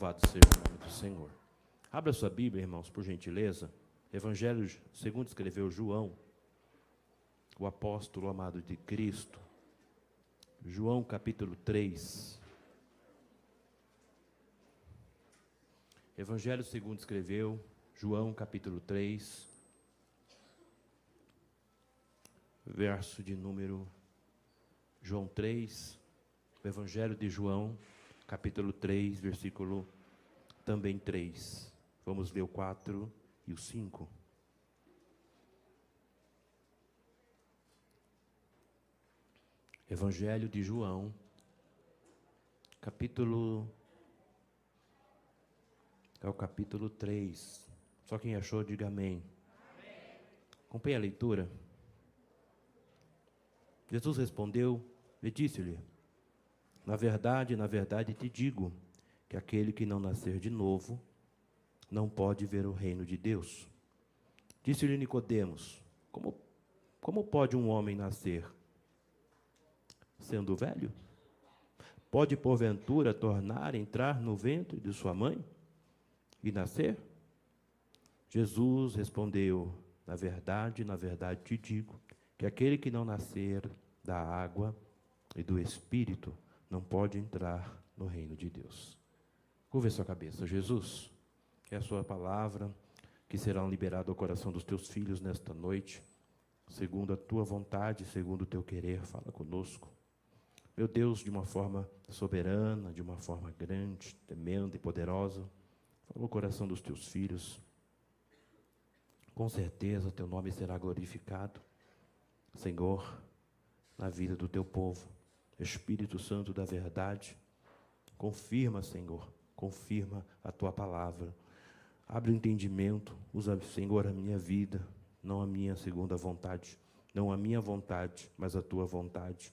Louvado seja o nome do Senhor. Abra sua Bíblia, irmãos, por gentileza. Evangelho segundo escreveu João, o apóstolo amado de Cristo. João capítulo 3. Evangelho segundo escreveu João capítulo 3, verso de número João 3, o Evangelho de João, capítulo 3, versículo também 3. Vamos ler o 4 e o 5. Evangelho de João, capítulo. É o capítulo 3. Só quem achou, diga amém. amém. Acompanhe a leitura. Jesus respondeu e disse-lhe: Na verdade, na verdade te digo que aquele que não nascer de novo não pode ver o reino de Deus. Disse-lhe Nicodemos: Como como pode um homem nascer sendo velho? Pode porventura tornar entrar no ventre de sua mãe e nascer? Jesus respondeu: Na verdade, na verdade te digo que aquele que não nascer da água e do Espírito não pode entrar no reino de Deus. Curva sua cabeça. Jesus, é a sua palavra que será liberada ao coração dos teus filhos nesta noite, segundo a tua vontade, segundo o teu querer, fala conosco. Meu Deus, de uma forma soberana, de uma forma grande, tremenda e poderosa, fala o coração dos teus filhos. Com certeza teu nome será glorificado. Senhor, na vida do teu povo. Espírito Santo da verdade, confirma, Senhor, confirma a tua palavra. Abre o entendimento, usa, Senhor, a minha vida, não a minha segunda vontade, não a minha vontade, mas a tua vontade.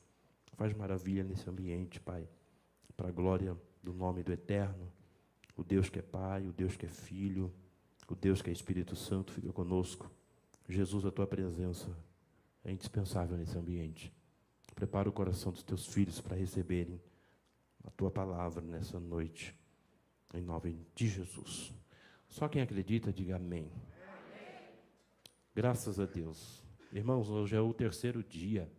Faz maravilha nesse ambiente, Pai, para a glória do nome do Eterno, o Deus que é Pai, o Deus que é Filho, o Deus que é Espírito Santo, fica conosco. Jesus, a tua presença é indispensável nesse ambiente. Prepara o coração dos teus filhos para receberem a tua palavra nessa noite, em nome de Jesus. Só quem acredita, diga amém. amém. Graças a Deus. Irmãos, hoje é o terceiro dia.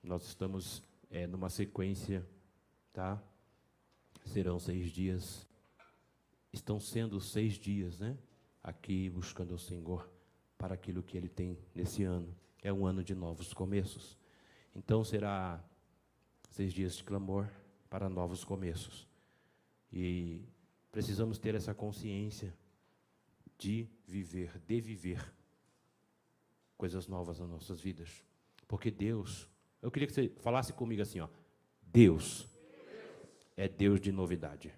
Nós estamos é, numa sequência, tá? Serão seis dias. Estão sendo seis dias, né? Aqui buscando o Senhor para aquilo que Ele tem nesse ano. É um ano de novos começos. Então será seis dias de clamor para novos começos. E precisamos ter essa consciência de viver, de viver coisas novas nas nossas vidas. Porque Deus, eu queria que você falasse comigo assim, ó. Deus é Deus de novidade.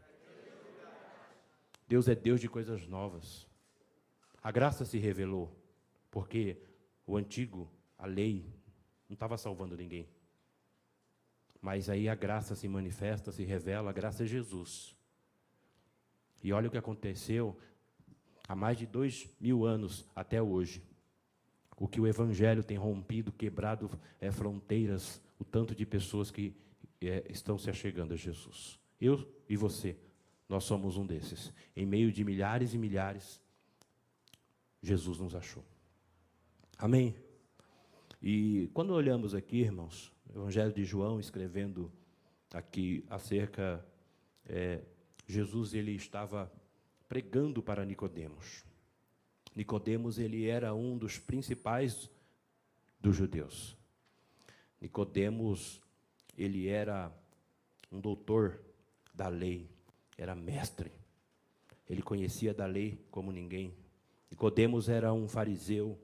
Deus é Deus de coisas novas. A graça se revelou, porque o antigo, a lei, não estava salvando ninguém. Mas aí a graça se manifesta, se revela, a graça é Jesus. E olha o que aconteceu há mais de dois mil anos até hoje. O que o Evangelho tem rompido, quebrado é, fronteiras, o tanto de pessoas que é, estão se achegando a Jesus. Eu e você, nós somos um desses. Em meio de milhares e milhares, Jesus nos achou. Amém? E quando olhamos aqui, irmãos, o Evangelho de João escrevendo aqui acerca, é, Jesus ele estava pregando para Nicodemos. Nicodemos ele era um dos principais dos judeus. Nicodemos ele era um doutor da lei, era mestre. Ele conhecia da lei como ninguém. Nicodemos era um fariseu,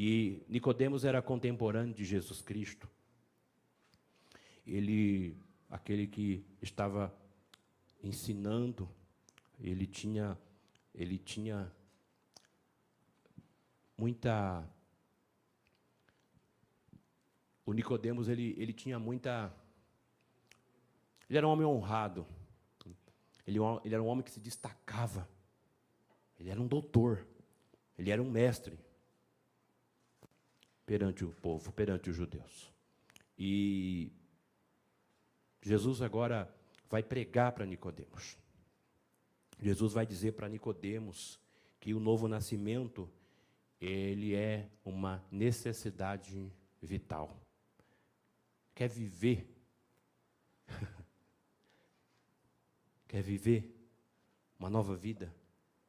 e Nicodemos era contemporâneo de Jesus Cristo. Ele, aquele que estava ensinando, ele tinha, ele tinha muita o Nicodemos ele, ele tinha muita ele era um homem honrado. Ele, ele era um homem que se destacava. Ele era um doutor. Ele era um mestre perante o povo, perante os judeus. E Jesus agora vai pregar para Nicodemos. Jesus vai dizer para Nicodemos que o novo nascimento ele é uma necessidade vital. Quer viver? Quer viver uma nova vida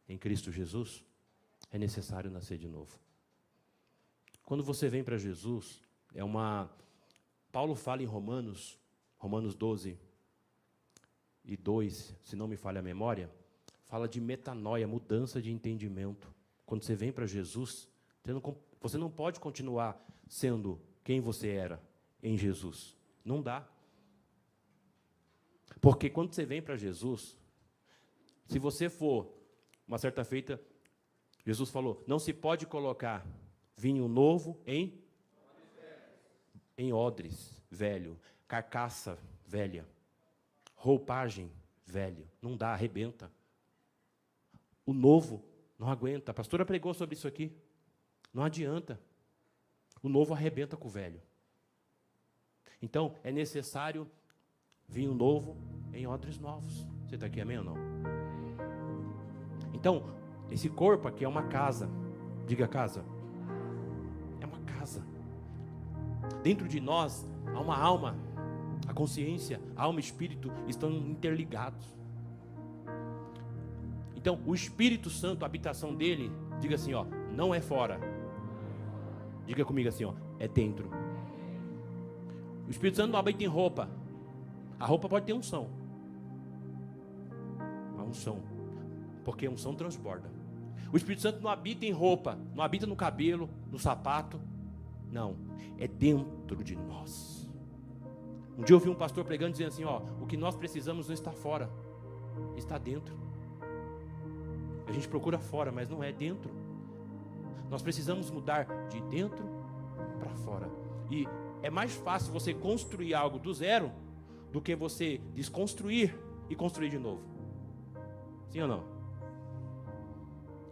em Cristo Jesus? É necessário nascer de novo. Quando você vem para Jesus, é uma. Paulo fala em Romanos, Romanos 12 e 2, se não me falha a memória, fala de metanoia, mudança de entendimento. Quando você vem para Jesus, você não, você não pode continuar sendo quem você era em Jesus. Não dá. Porque quando você vem para Jesus, se você for, uma certa feita, Jesus falou: não se pode colocar vinho novo em em odres velho, carcaça velha, roupagem velha. Não dá, arrebenta. O novo não aguenta. A pastora pregou sobre isso aqui. Não adianta. O novo arrebenta com o velho. Então, é necessário vinho novo em odres novos. Você está aqui, amém ou não? Então, esse corpo aqui é uma casa. Diga casa. Dentro de nós há uma alma. A consciência, a alma e espírito estão interligados. Então, o Espírito Santo, a habitação dele, diga assim, ó, não é fora. Diga comigo assim, ó, é dentro. O Espírito Santo não habita em roupa. A roupa pode ter unção. Uma unção. Porque a unção transborda. O Espírito Santo não habita em roupa, não habita no cabelo, no sapato. Não, é dentro de nós. Um dia eu ouvi um pastor pregando dizendo assim: ó, o que nós precisamos não está fora, está dentro. A gente procura fora, mas não é dentro. Nós precisamos mudar de dentro para fora. E é mais fácil você construir algo do zero do que você desconstruir e construir de novo. Sim ou não?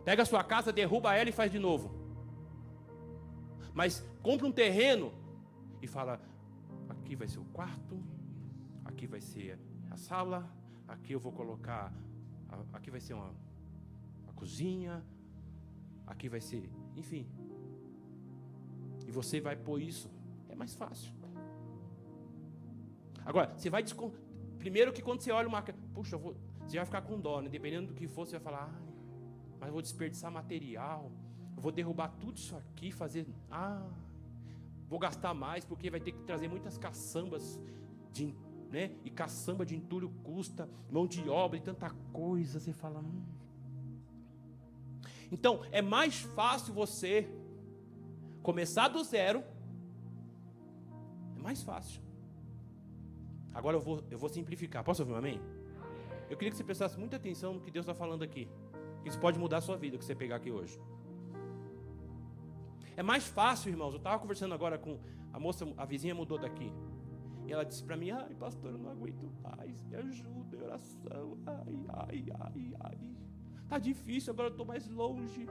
Pega a sua casa, derruba ela e faz de novo. Mas compra um terreno e fala: aqui vai ser o quarto, aqui vai ser a sala, aqui eu vou colocar, aqui vai ser uma cozinha, aqui vai ser, enfim. E você vai pôr isso, é mais fácil. Agora, você vai descon... primeiro que quando você olha uma, puxa, eu vou... você vai ficar com dó, né? Dependendo do que for, você vai falar, mas vou desperdiçar material, eu vou derrubar tudo isso aqui, fazer, ah, vou gastar mais porque vai ter que trazer muitas caçambas de, né? E caçamba de entulho custa, mão de obra e tanta coisa. Você fala, hum, então, é mais fácil você começar do zero. É mais fácil. Agora eu vou, eu vou simplificar. Posso ouvir um amém? Eu queria que você prestasse muita atenção no que Deus está falando aqui. Isso pode mudar a sua vida, que você pegar aqui hoje. É mais fácil, irmãos. Eu estava conversando agora com a moça, a vizinha mudou daqui. E ela disse para mim: Ai, pastor, eu não aguento mais. Me ajuda oração. Ai, ai, ai, ai. Tá difícil, agora eu estou mais longe.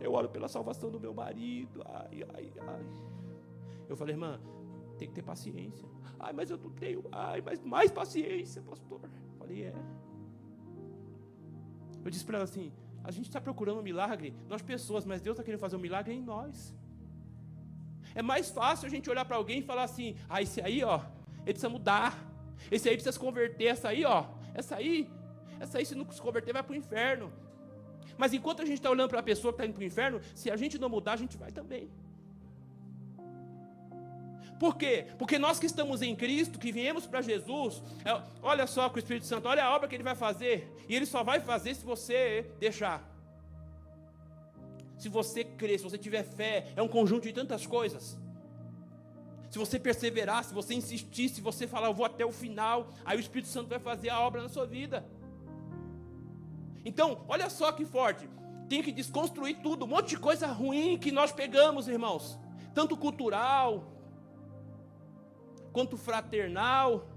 Eu oro pela salvação do meu marido. Ai, ai, ai. Eu falei, irmã, tem que ter paciência. Ai, mas eu não tenho. Ai, mas mais paciência, pastor. Eu falei, é. Eu disse para ela assim: a gente está procurando um milagre, nós pessoas, mas Deus está querendo fazer um milagre em nós. É mais fácil a gente olhar para alguém e falar assim: ah, esse aí, ó, ele precisa mudar. Esse aí precisa se converter. Essa aí, ó, essa aí essa aí, se não se converter, vai para o inferno. Mas enquanto a gente está olhando para a pessoa que está indo para o inferno, se a gente não mudar, a gente vai também. Por quê? Porque nós que estamos em Cristo, que viemos para Jesus, é, olha só com o Espírito Santo, olha a obra que ele vai fazer, e ele só vai fazer se você deixar. Se você crer, se você tiver fé, é um conjunto de tantas coisas. Se você perseverar, se você insistir, se você falar, eu vou até o final, aí o Espírito Santo vai fazer a obra na sua vida. Então, olha só que forte. Tem que desconstruir tudo, um monte de coisa ruim que nós pegamos, irmãos. Tanto cultural, quanto fraternal,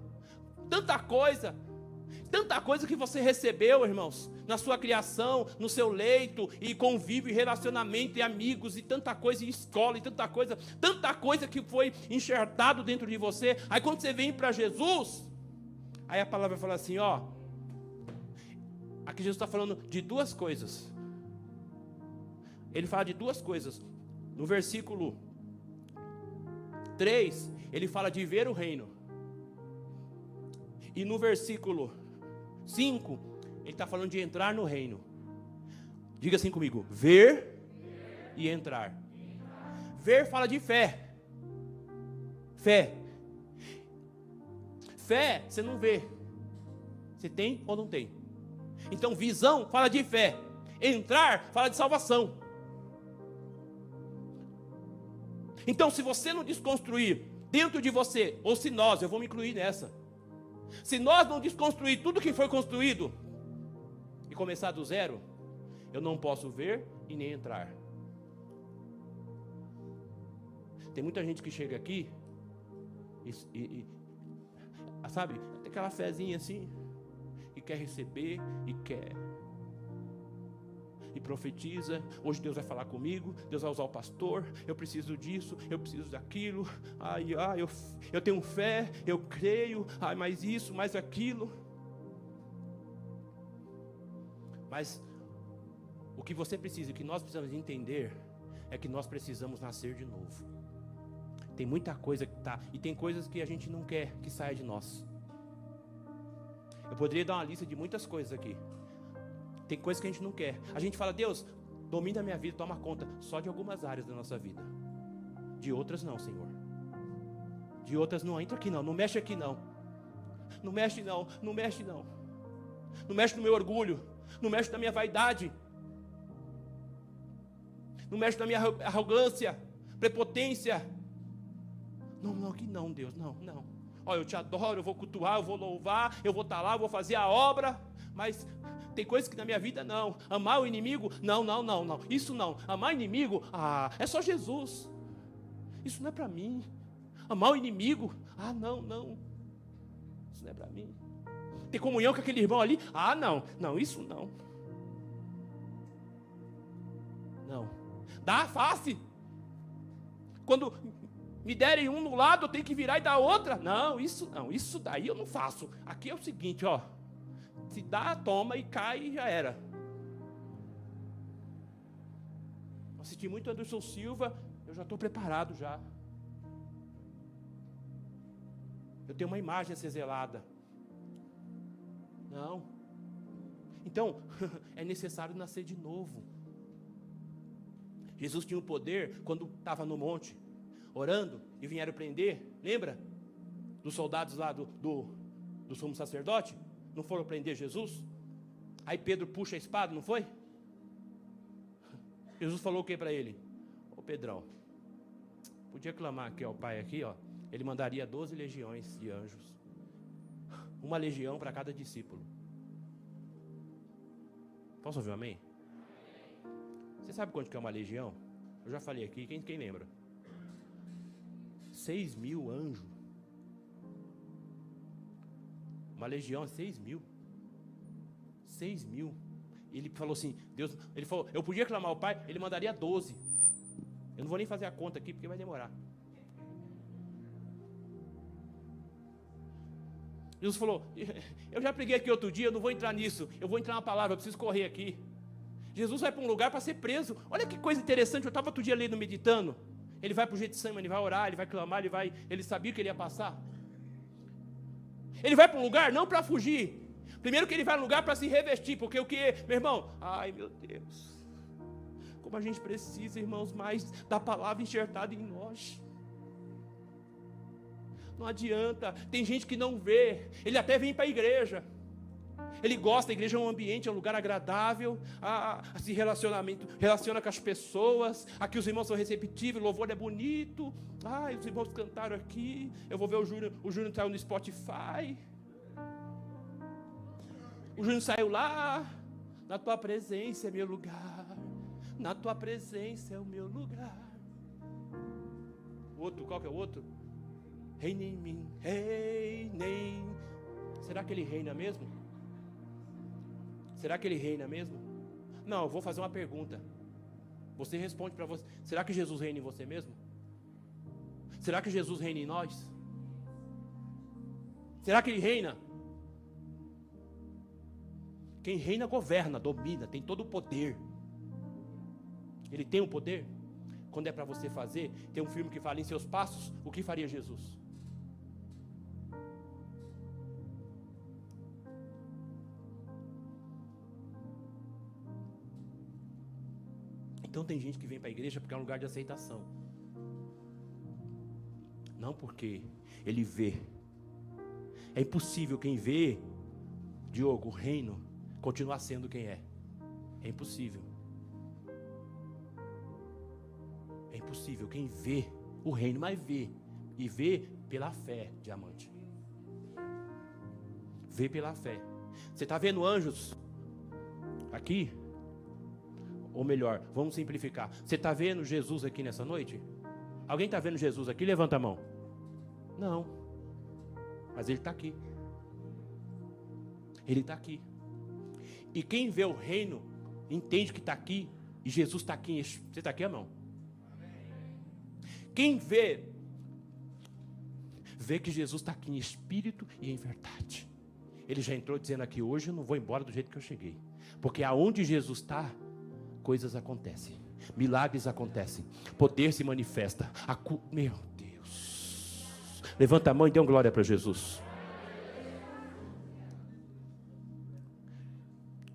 tanta coisa. Tanta coisa que você recebeu, irmãos, na sua criação, no seu leito, e convívio, e relacionamento, e amigos, e tanta coisa, e escola, e tanta coisa, tanta coisa que foi enxertado dentro de você. Aí quando você vem para Jesus, aí a palavra fala assim: ó, Aqui Jesus está falando de duas coisas. Ele fala de duas coisas. No versículo 3, ele fala de ver o reino. E no versículo 5, ele está falando de entrar no reino. Diga assim comigo: ver e entrar. Ver fala de fé. Fé. Fé, você não vê. Você tem ou não tem? Então, visão fala de fé. Entrar fala de salvação. Então, se você não desconstruir dentro de você, ou se nós, eu vou me incluir nessa. Se nós não desconstruir tudo que foi construído e começar do zero, eu não posso ver e nem entrar. Tem muita gente que chega aqui e, e, e sabe, tem aquela fezinha assim, e quer receber, e quer e profetiza. Hoje Deus vai falar comigo, Deus vai usar o pastor. Eu preciso disso, eu preciso daquilo. Ai, ai, eu, eu tenho fé, eu creio. Ai, mais isso, mais aquilo. Mas o que você precisa, o que nós precisamos entender, é que nós precisamos nascer de novo. Tem muita coisa que tá, e tem coisas que a gente não quer que saia de nós. Eu poderia dar uma lista de muitas coisas aqui. Tem coisas que a gente não quer. A gente fala, Deus, domina a minha vida, toma conta só de algumas áreas da nossa vida. De outras não, Senhor. De outras não entra aqui não, não mexe aqui não. Não mexe não, não mexe não. Não mexe no meu orgulho, não mexe na minha vaidade. Não mexe na minha arrogância, prepotência. Não, não, aqui não, Deus, não, não. Olha, eu te adoro, eu vou cultuar, eu vou louvar, eu vou estar lá, eu vou fazer a obra, mas tem coisas que na minha vida não. Amar o inimigo? Não, não, não, não. Isso não. Amar inimigo? Ah, é só Jesus. Isso não é para mim. Amar o inimigo? Ah, não, não. Isso não é para mim. Ter comunhão com aquele irmão ali? Ah, não. Não, isso não. Não. Dá a face. Quando me derem um no lado, eu tenho que virar e dar outra. Não, isso não. Isso daí eu não faço. Aqui é o seguinte, ó. Se dá, toma e cai e já era. Assisti muito Anderson Silva, eu já estou preparado já. Eu tenho uma imagem a ser zelada. Não. Então, é necessário nascer de novo. Jesus tinha o poder quando estava no monte, orando, e vieram prender. Lembra? Dos soldados lá do, do, do sumo sacerdote? não foram prender Jesus? Aí Pedro puxa a espada, não foi? Jesus falou o que para ele? Ô Pedrão, podia clamar aqui ao Pai aqui, ó. Ele mandaria 12 legiões de anjos. Uma legião para cada discípulo. Posso ouvir um amém? Você sabe quanto que é uma legião? Eu já falei aqui, quem, quem lembra? 6 mil anjos. Uma legião é seis mil. Seis mil. Ele falou assim, Deus, ele falou, eu podia clamar ao Pai, ele mandaria doze. Eu não vou nem fazer a conta aqui porque vai demorar. Jesus falou, eu já preguei aqui outro dia, eu não vou entrar nisso, eu vou entrar na palavra, eu preciso correr aqui. Jesus vai para um lugar para ser preso. Olha que coisa interessante, eu estava outro dia lendo, meditando. Ele vai para o Getsemane, ele vai orar, ele vai clamar, ele vai, ele sabia que ele ia passar. Ele vai para um lugar não para fugir. Primeiro que ele vai um lugar para se revestir, porque o que, meu irmão? Ai, meu Deus. Como a gente precisa, irmãos, mais da palavra enxertada em nós. Não adianta, tem gente que não vê, ele até vem para a igreja. Ele gosta, a igreja é um ambiente, é um lugar agradável, a, a, se relacionamento, relaciona com as pessoas, aqui os irmãos são receptivos, o louvor é bonito, ah, os irmãos cantaram aqui, eu vou ver o Júnior, o Júnior saiu no Spotify. O Júnior saiu lá, na tua presença é meu lugar, na tua presença é o meu lugar. Outro, qual que é o outro? Reina em mim, reina em. Será que ele reina mesmo? Será que ele reina mesmo? Não, eu vou fazer uma pergunta. Você responde para você. Será que Jesus reina em você mesmo? Será que Jesus reina em nós? Será que ele reina? Quem reina governa, domina, tem todo o poder. Ele tem o poder? Quando é para você fazer, tem um filme que fala em seus passos, o que faria Jesus? Então tem gente que vem para a igreja porque é um lugar de aceitação. Não porque ele vê. É impossível quem vê, Diogo, o reino, continuar sendo quem é. É impossível. É impossível quem vê o reino, mas vê. E vê pela fé, diamante. Vê pela fé. Você está vendo anjos aqui? Ou melhor, vamos simplificar. Você está vendo Jesus aqui nessa noite? Alguém está vendo Jesus aqui? Levanta a mão. Não. Mas ele está aqui. Ele está aqui. E quem vê o reino, entende que está aqui, e Jesus está aqui. Você está aqui, irmão? Quem vê, vê que Jesus está aqui em espírito e em verdade. Ele já entrou dizendo aqui: hoje eu não vou embora do jeito que eu cheguei. Porque aonde Jesus está, coisas acontecem, milagres acontecem, poder se manifesta. Cu... Meu Deus. Levanta a mão e dê uma glória para Jesus.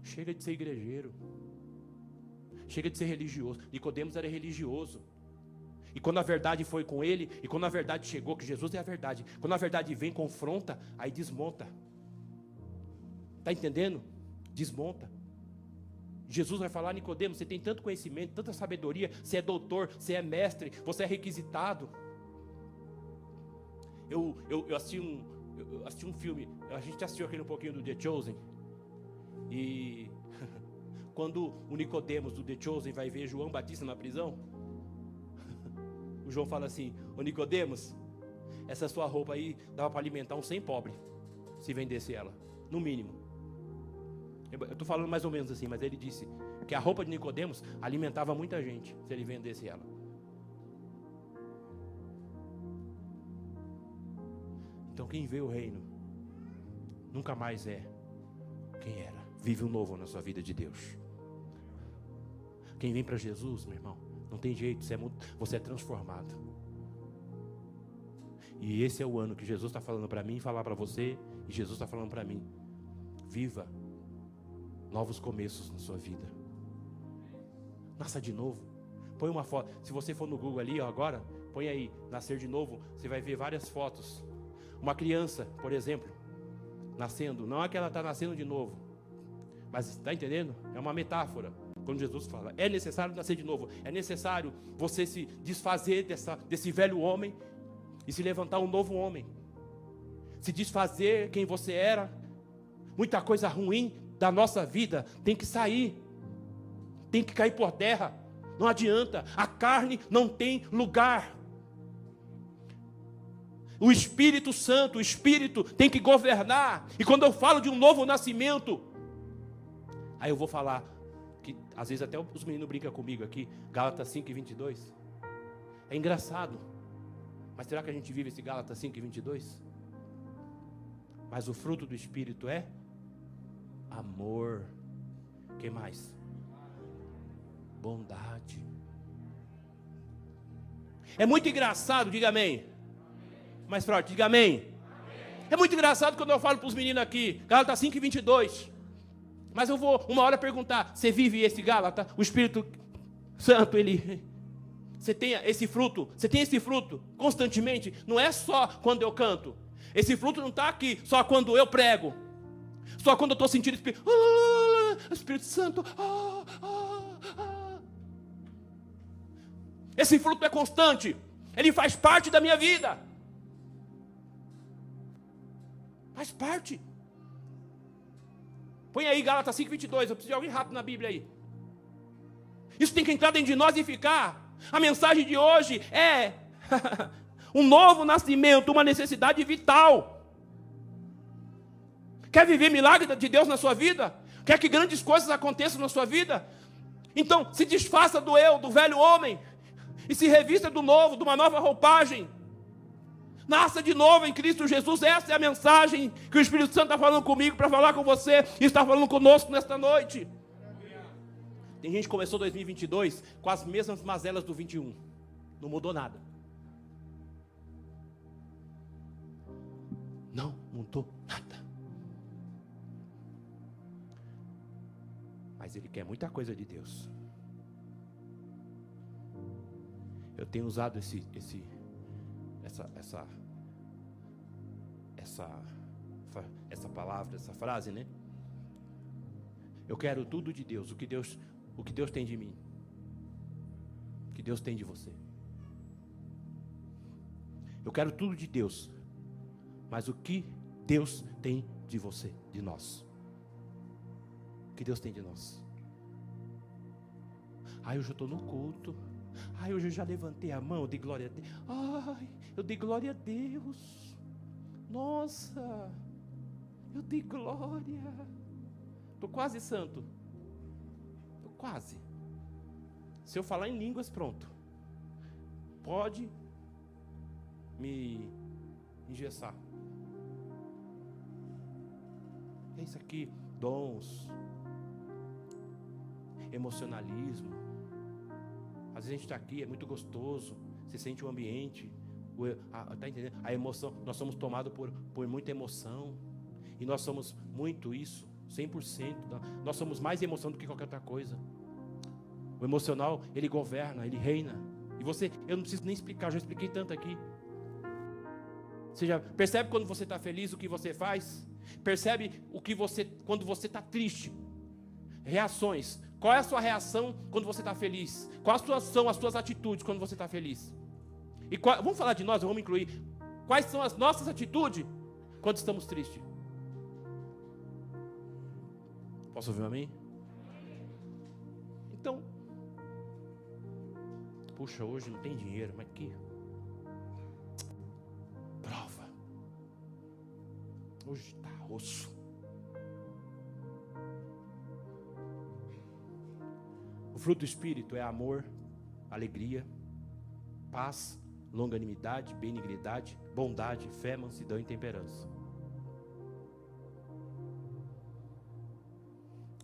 Chega de ser igrejeiro. Chega de ser religioso. Nicodemos era religioso. E quando a verdade foi com ele, e quando a verdade chegou, que Jesus é a verdade, quando a verdade vem, confronta, aí desmonta. Está entendendo? Desmonta. Jesus vai falar, Nicodemo, você tem tanto conhecimento, tanta sabedoria, você é doutor, você é mestre, você é requisitado. Eu, eu, eu assisti um, eu assisti um filme, a gente assistiu aquele um pouquinho do The Chosen. E quando o Nicodemos do The Chosen vai ver João Batista na prisão, o João fala assim: "O Nicodemos, essa sua roupa aí dava para alimentar um sem pobre, se vendesse ela, no mínimo. Eu estou falando mais ou menos assim, mas ele disse que a roupa de Nicodemos alimentava muita gente se ele vendesse ela. Então quem vê o reino nunca mais é quem era. Vive um novo na sua vida de Deus. Quem vem para Jesus, meu irmão, não tem jeito, você é, você é transformado. E esse é o ano que Jesus está falando para mim, falar para você, e Jesus está falando para mim. Viva novos começos na sua vida. Nasça de novo. Põe uma foto. Se você for no Google ali ó, agora, põe aí, nascer de novo, você vai ver várias fotos. Uma criança, por exemplo, nascendo, não é que ela está nascendo de novo, mas está entendendo? É uma metáfora. Quando Jesus fala, é necessário nascer de novo, é necessário você se desfazer dessa, desse velho homem e se levantar um novo homem, se desfazer quem você era, muita coisa ruim da nossa vida tem que sair, tem que cair por terra. Não adianta, a carne não tem lugar. O Espírito Santo, o Espírito tem que governar. E quando eu falo de um novo nascimento, aí eu vou falar que às vezes até os meninos brincam comigo aqui, Gálatas 5 e 22. É engraçado. Mas será que a gente vive esse Gálatas 5 e 22? Mas o fruto do Espírito é amor. que mais? Bondade. É muito engraçado, diga amém. Mais forte, diga amém. É muito engraçado quando eu falo para os meninos aqui, Gálatas 5 e 22. Mas eu vou uma hora perguntar: você vive esse Gálata? O Espírito Santo, ele. Você tem esse fruto? Você tem esse fruto constantemente? Não é só quando eu canto. Esse fruto não está aqui só quando eu prego. Só quando eu estou sentindo Espírito, ah, Espírito Santo. Ah, ah, ah. Esse fruto é constante. Ele faz parte da minha vida. Faz parte. Põe aí Gálatas 5,22. Eu preciso de alguém rápido na Bíblia aí. Isso tem que entrar dentro de nós e ficar. A mensagem de hoje é um novo nascimento, uma necessidade vital. Quer viver milagre de Deus na sua vida? Quer que grandes coisas aconteçam na sua vida? Então, se desfaça do eu, do velho homem, e se revista do novo, de uma nova roupagem. Nasça de novo em Cristo Jesus. Essa é a mensagem que o Espírito Santo está falando comigo para falar com você e está falando conosco nesta noite. Tem gente que começou 2022 com as mesmas mazelas do 21. Não mudou nada. Não mudou nada. Mas ele quer muita coisa de Deus. Eu tenho usado esse, esse, essa, essa, essa, essa palavra, essa frase, né? Eu quero tudo de Deus, o que Deus, o que Deus tem de mim, o que Deus tem de você. Eu quero tudo de Deus, mas o que Deus tem de você, de nós? Que Deus tem de nós? Ai, hoje eu estou no culto. Ai, hoje eu já levantei a mão, eu dei glória a Deus. Ai, eu dei glória a Deus. Nossa, eu dei glória. Estou quase santo. Estou quase. Se eu falar em línguas, pronto. Pode me engessar. É isso aqui, dons, emocionalismo. Às vezes a gente está aqui, é muito gostoso, você sente o ambiente, tá entendendo? A emoção, nós somos tomados por, por muita emoção, e nós somos muito isso, 100%. Nós somos mais emoção do que qualquer outra coisa. O emocional, ele governa, ele reina. E você, eu não preciso nem explicar, já expliquei tanto aqui. Você já percebe quando você está feliz o que você faz? Percebe o que você, quando você está triste? Reações. Qual é a sua reação quando você está feliz? Quais são as suas atitudes quando você está feliz? E qual, vamos falar de nós, vamos incluir. Quais são as nossas atitudes quando estamos tristes? Posso ouvir um amém? Então, puxa, hoje não tem dinheiro, mas que prova. Hoje está osso. Fruto do Espírito é amor, alegria, paz, longanimidade, benignidade, bondade, fé, mansidão e temperança.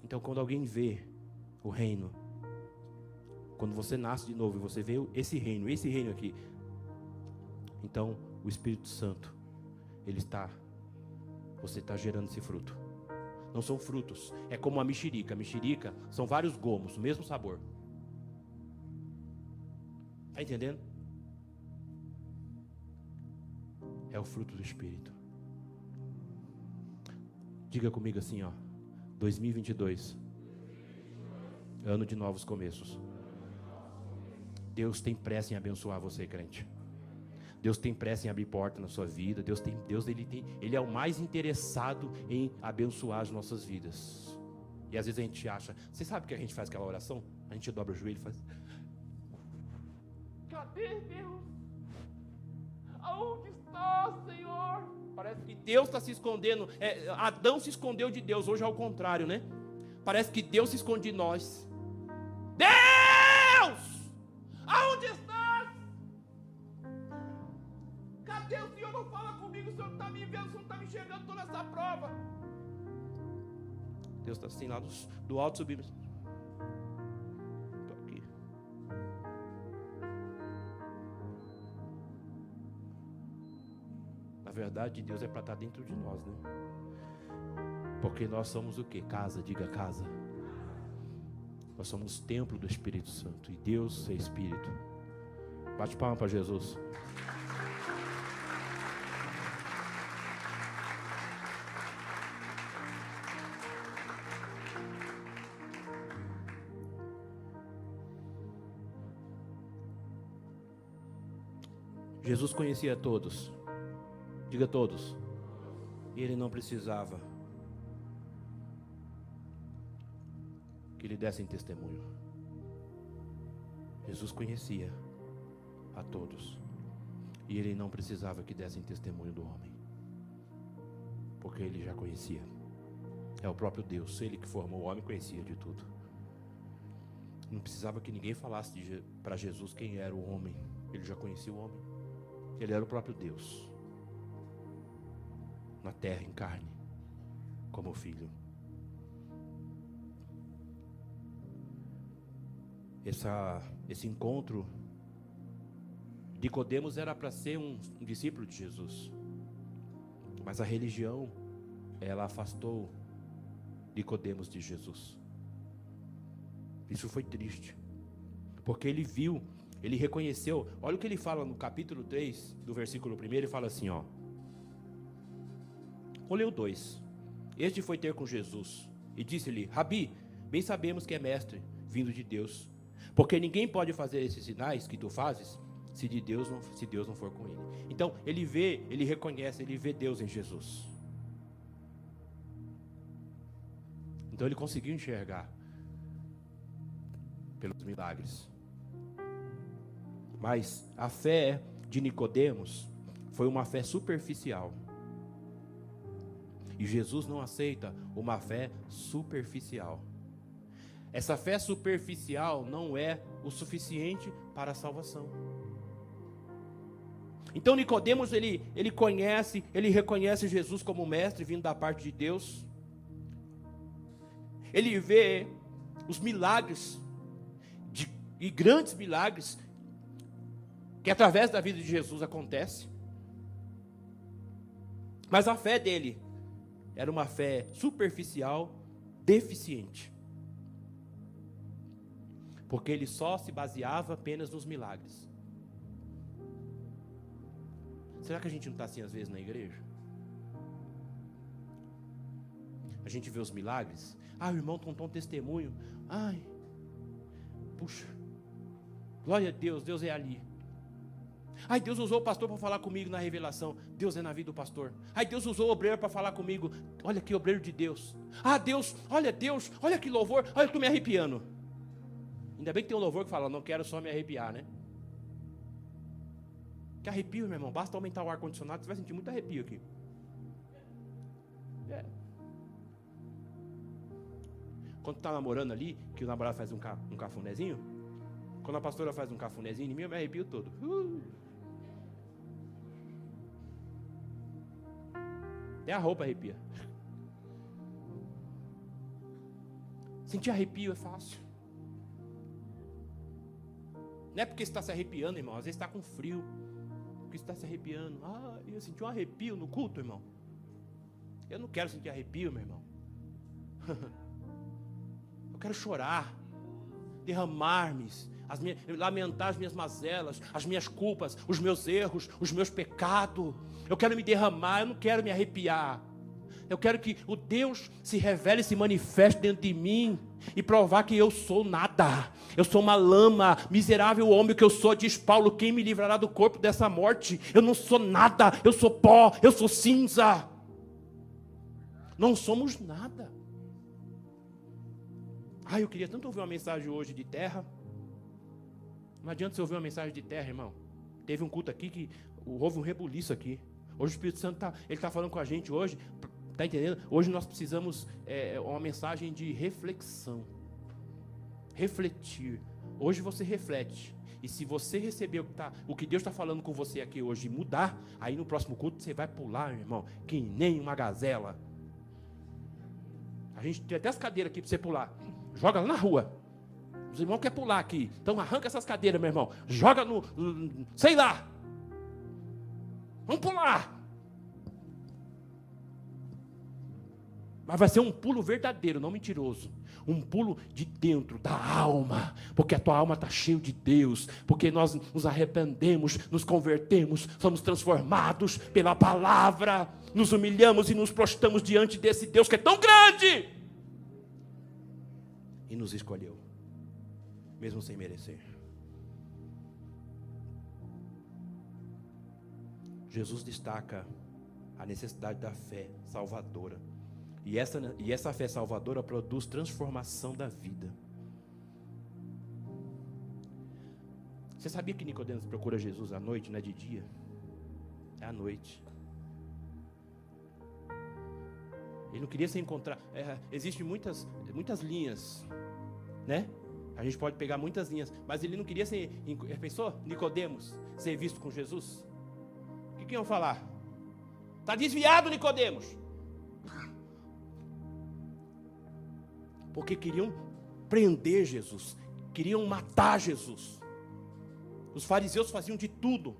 Então, quando alguém vê o reino, quando você nasce de novo e você vê esse reino, esse reino aqui, então o Espírito Santo, ele está, você está gerando esse fruto. Não são frutos, é como a mexerica. A mexerica são vários gomos, o mesmo sabor. Está entendendo? É o fruto do Espírito. Diga comigo assim, ó. 2022. Ano de novos começos. Deus tem pressa em abençoar você, crente. Deus tem pressa em abrir porta na sua vida. Deus tem, Deus ele tem, ele é o mais interessado em abençoar as nossas vidas. E às vezes a gente acha, você sabe que a gente faz aquela oração? A gente dobra o joelho e faz. Cadê Deus? Aonde está, Senhor? Parece que Deus está se escondendo. É, Adão se escondeu de Deus, hoje é o contrário, né? Parece que Deus se esconde de nós. Deus está assim lá do, do alto subindo. verdade de Deus é para estar tá dentro de nós, né? Porque nós somos o que? Casa, diga casa. Nós somos templo do Espírito Santo. E Deus é Espírito. Bate palma para Jesus. Conhecia todos. Diga todos. E ele não precisava que lhe dessem testemunho. Jesus conhecia a todos. E ele não precisava que dessem testemunho do homem. Porque ele já conhecia. É o próprio Deus, ele que formou o homem, conhecia de tudo. Não precisava que ninguém falasse para Jesus quem era o homem. Ele já conhecia o homem. Ele era o próprio Deus. na terra em carne, como filho. Essa, esse encontro, Nicodemos era para ser um, um discípulo de Jesus, mas a religião, ela afastou Nicodemos de Jesus. Isso foi triste. Porque ele viu, ele reconheceu. Olha o que ele fala no capítulo 3, do versículo 1, ele fala assim, ó. Vou o 2. Este foi ter com Jesus e disse-lhe: Rabi, bem sabemos que é mestre, vindo de Deus. Porque ninguém pode fazer esses sinais que tu fazes se de Deus não, se Deus não for com ele. Então, ele vê, ele reconhece, ele vê Deus em Jesus. Então ele conseguiu enxergar pelos milagres. Mas a fé de Nicodemos foi uma fé superficial. E Jesus não aceita uma fé superficial. Essa fé superficial não é o suficiente para a salvação. Então Nicodemos ele, ele conhece, ele reconhece Jesus como mestre vindo da parte de Deus. Ele vê os milagres de, e grandes milagres que através da vida de Jesus acontece. Mas a fé dele era uma fé superficial, deficiente. Porque ele só se baseava apenas nos milagres. Será que a gente não está assim às vezes na igreja? A gente vê os milagres. Ah, o irmão contou um testemunho. Ai, puxa, glória a Deus, Deus é ali. Ai, Deus usou o pastor para falar comigo na revelação. Deus é na vida do pastor. Ai, Deus usou o obreiro para falar comigo. Olha que obreiro de Deus. Ah, Deus, olha Deus, olha que louvor. Olha, eu estou me arrepiando. Ainda bem que tem um louvor que fala, não quero só me arrepiar, né? Que arrepio, meu irmão. Basta aumentar o ar-condicionado, você vai sentir muito arrepio aqui. É. Quando está namorando ali, que o namorado faz um, ca, um cafunézinho, quando a pastora faz um cafunézinho em mim, eu me arrepio todo. Uh. Até a roupa arrepia. Sentir arrepio é fácil. Não é porque está se arrepiando, irmão. Às vezes está com frio. Porque está se arrepiando. Ah, eu senti um arrepio no culto, irmão. Eu não quero sentir arrepio, meu irmão. eu quero chorar, derramar-me, as minhas, lamentar as minhas mazelas, as minhas culpas, os meus erros, os meus pecados. Eu quero me derramar, eu não quero me arrepiar. Eu quero que o Deus se revele, se manifeste dentro de mim e provar que eu sou nada. Eu sou uma lama, miserável homem que eu sou, diz Paulo. Quem me livrará do corpo dessa morte? Eu não sou nada, eu sou pó, eu sou cinza. Não somos nada. Ah, eu queria tanto ouvir uma mensagem hoje de terra. Não adianta você ouvir uma mensagem de terra, irmão. Teve um culto aqui que houve um rebuliço aqui. Hoje o Espírito Santo está tá falando com a gente hoje Está entendendo? Hoje nós precisamos é, uma mensagem de reflexão. Refletir. Hoje você reflete. E se você receber o que, tá, o que Deus está falando com você aqui hoje e mudar, aí no próximo culto você vai pular, meu irmão, que nem uma gazela. A gente tem até as cadeiras aqui para você pular. Joga lá na rua. Os irmãos querem pular aqui. Então arranca essas cadeiras, meu irmão. Joga no. Sei lá. Vamos pular. Mas vai ser um pulo verdadeiro, não mentiroso. Um pulo de dentro da alma, porque a tua alma está cheia de Deus, porque nós nos arrependemos, nos convertemos, somos transformados pela palavra, nos humilhamos e nos prostramos diante desse Deus que é tão grande e nos escolheu, mesmo sem merecer. Jesus destaca a necessidade da fé salvadora e essa, e essa fé salvadora produz transformação da vida. Você sabia que Nicodemos procura Jesus à noite, não é de dia? É à noite. Ele não queria se encontrar. É, Existem muitas, muitas linhas, né? A gente pode pegar muitas linhas, mas ele não queria ser. Pensou? Nicodemos ser visto com Jesus? O que, que iam falar? Está desviado, Nicodemos. Porque queriam prender Jesus, queriam matar Jesus. Os fariseus faziam de tudo,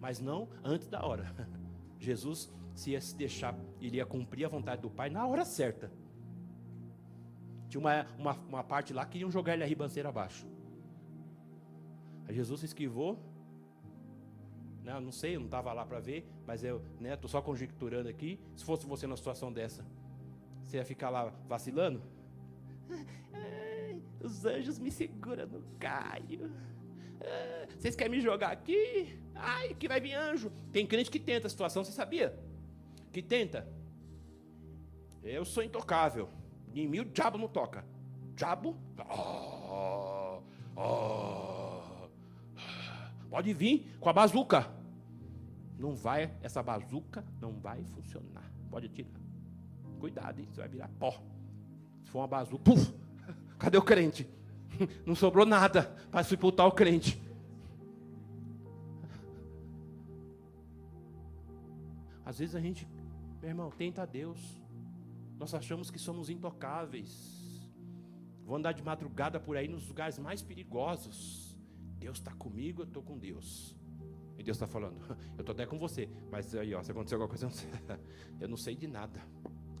mas não antes da hora. Jesus, se ia se deixar, iria cumprir a vontade do Pai na hora certa. Tinha uma, uma, uma parte lá que iam jogar ele a ribanceira abaixo. Aí Jesus se esquivou. Não, não sei, eu não estava lá para ver, mas eu estou né, só conjecturando aqui. Se fosse você numa situação dessa, você ia ficar lá vacilando? Os anjos me seguram no caio. Vocês querem me jogar aqui? Ai, que vai vir anjo. Tem crente que tenta a situação, você sabia? Que tenta. Eu sou intocável. Em mim o diabo não toca. Diabo? Oh, oh, pode vir com a bazuca. Não vai, essa bazuca não vai funcionar. Pode tirar. Cuidado, hein? Você vai virar pó. Se for uma bazuca, puf, cadê o crente? Não sobrou nada para sepultar o crente. Às vezes a gente, meu irmão, tenta Deus. Nós achamos que somos intocáveis. Vou andar de madrugada por aí nos lugares mais perigosos. Deus está comigo, eu estou com Deus. E Deus está falando, eu estou até com você. Mas aí, ó, se acontecer alguma coisa, eu não sei, de nada.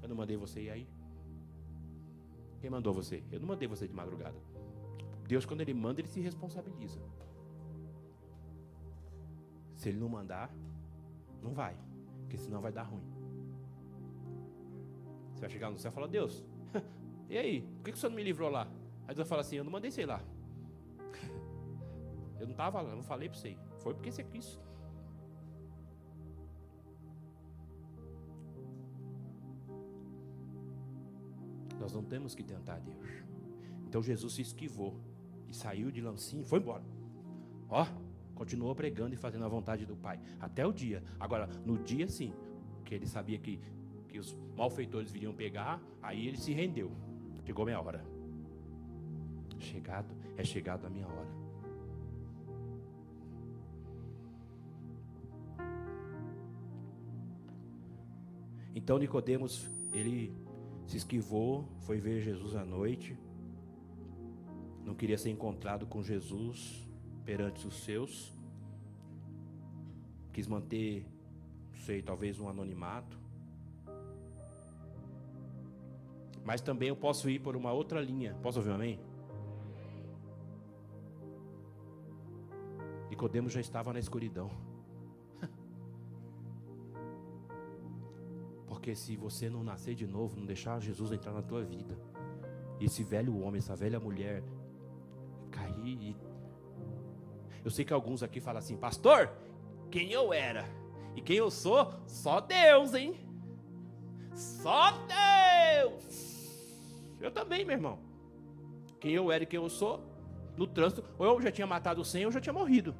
Eu não mandei você ir aí. Quem mandou você? Eu não mandei você de madrugada. Deus, quando Ele manda, Ele se responsabiliza. Se Ele não mandar, não vai. Porque senão vai dar ruim. Vai chegar no céu e falar, Deus, e aí? Por que, que o Senhor não me livrou lá? Aí Deus vai falar assim, eu não mandei sei lá. Eu não estava lá, não falei para você. Foi porque você quis. Nós não temos que tentar Deus. Então Jesus se esquivou e saiu de lancinho e foi embora. Ó, continuou pregando e fazendo a vontade do Pai. Até o dia. Agora, no dia sim, que ele sabia que, que os malfeitores viriam pegar, aí ele se rendeu. Chegou minha hora. Chegado, é chegado a minha hora. Então Nicodemos, ele se esquivou, foi ver Jesus à noite, não queria ser encontrado com Jesus perante os seus, quis manter, não sei, talvez um anonimato. Mas também eu posso ir por uma outra linha. Posso ouvir um amém? Nicodemos já estava na escuridão. Porque se você não nascer de novo, não deixar Jesus entrar na tua vida, esse velho homem, essa velha mulher cair e eu sei que alguns aqui falam assim, pastor, quem eu era e quem eu sou, só Deus, hein? Só Deus. Eu também, meu irmão. Quem eu era e quem eu sou, no trânsito, ou eu já tinha matado 100 ou eu já tinha morrido.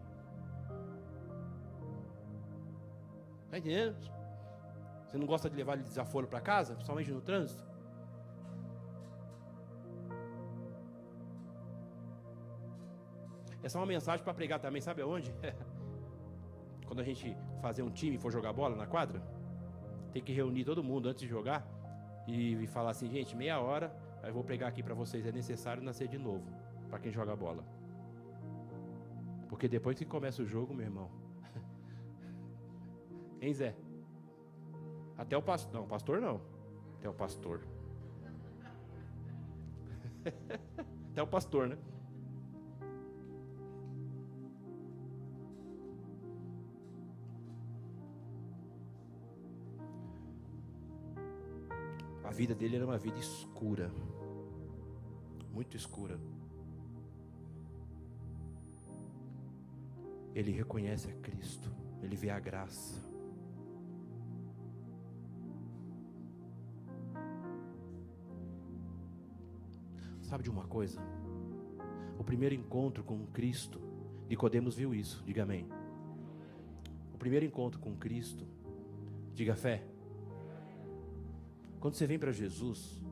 Está entendendo? Você não gosta de levar desaforo para casa, principalmente no trânsito? Essa é uma mensagem para pregar também, sabe aonde? Quando a gente fazer um time e for jogar bola na quadra, tem que reunir todo mundo antes de jogar e, falar assim, gente, meia hora, eu vou pregar aqui para vocês, é necessário nascer de novo para quem joga bola. Porque depois que começa o jogo, meu irmão. hein, Zé? Até o pastor. Não, pastor não. Até o pastor. Até o pastor, né? A vida dele era uma vida escura. Muito escura. Ele reconhece a Cristo. Ele vê a graça. Sabe de uma coisa? O primeiro encontro com Cristo, Nicodemos viu isso, diga amém. O primeiro encontro com Cristo, diga fé. Quando você vem para Jesus,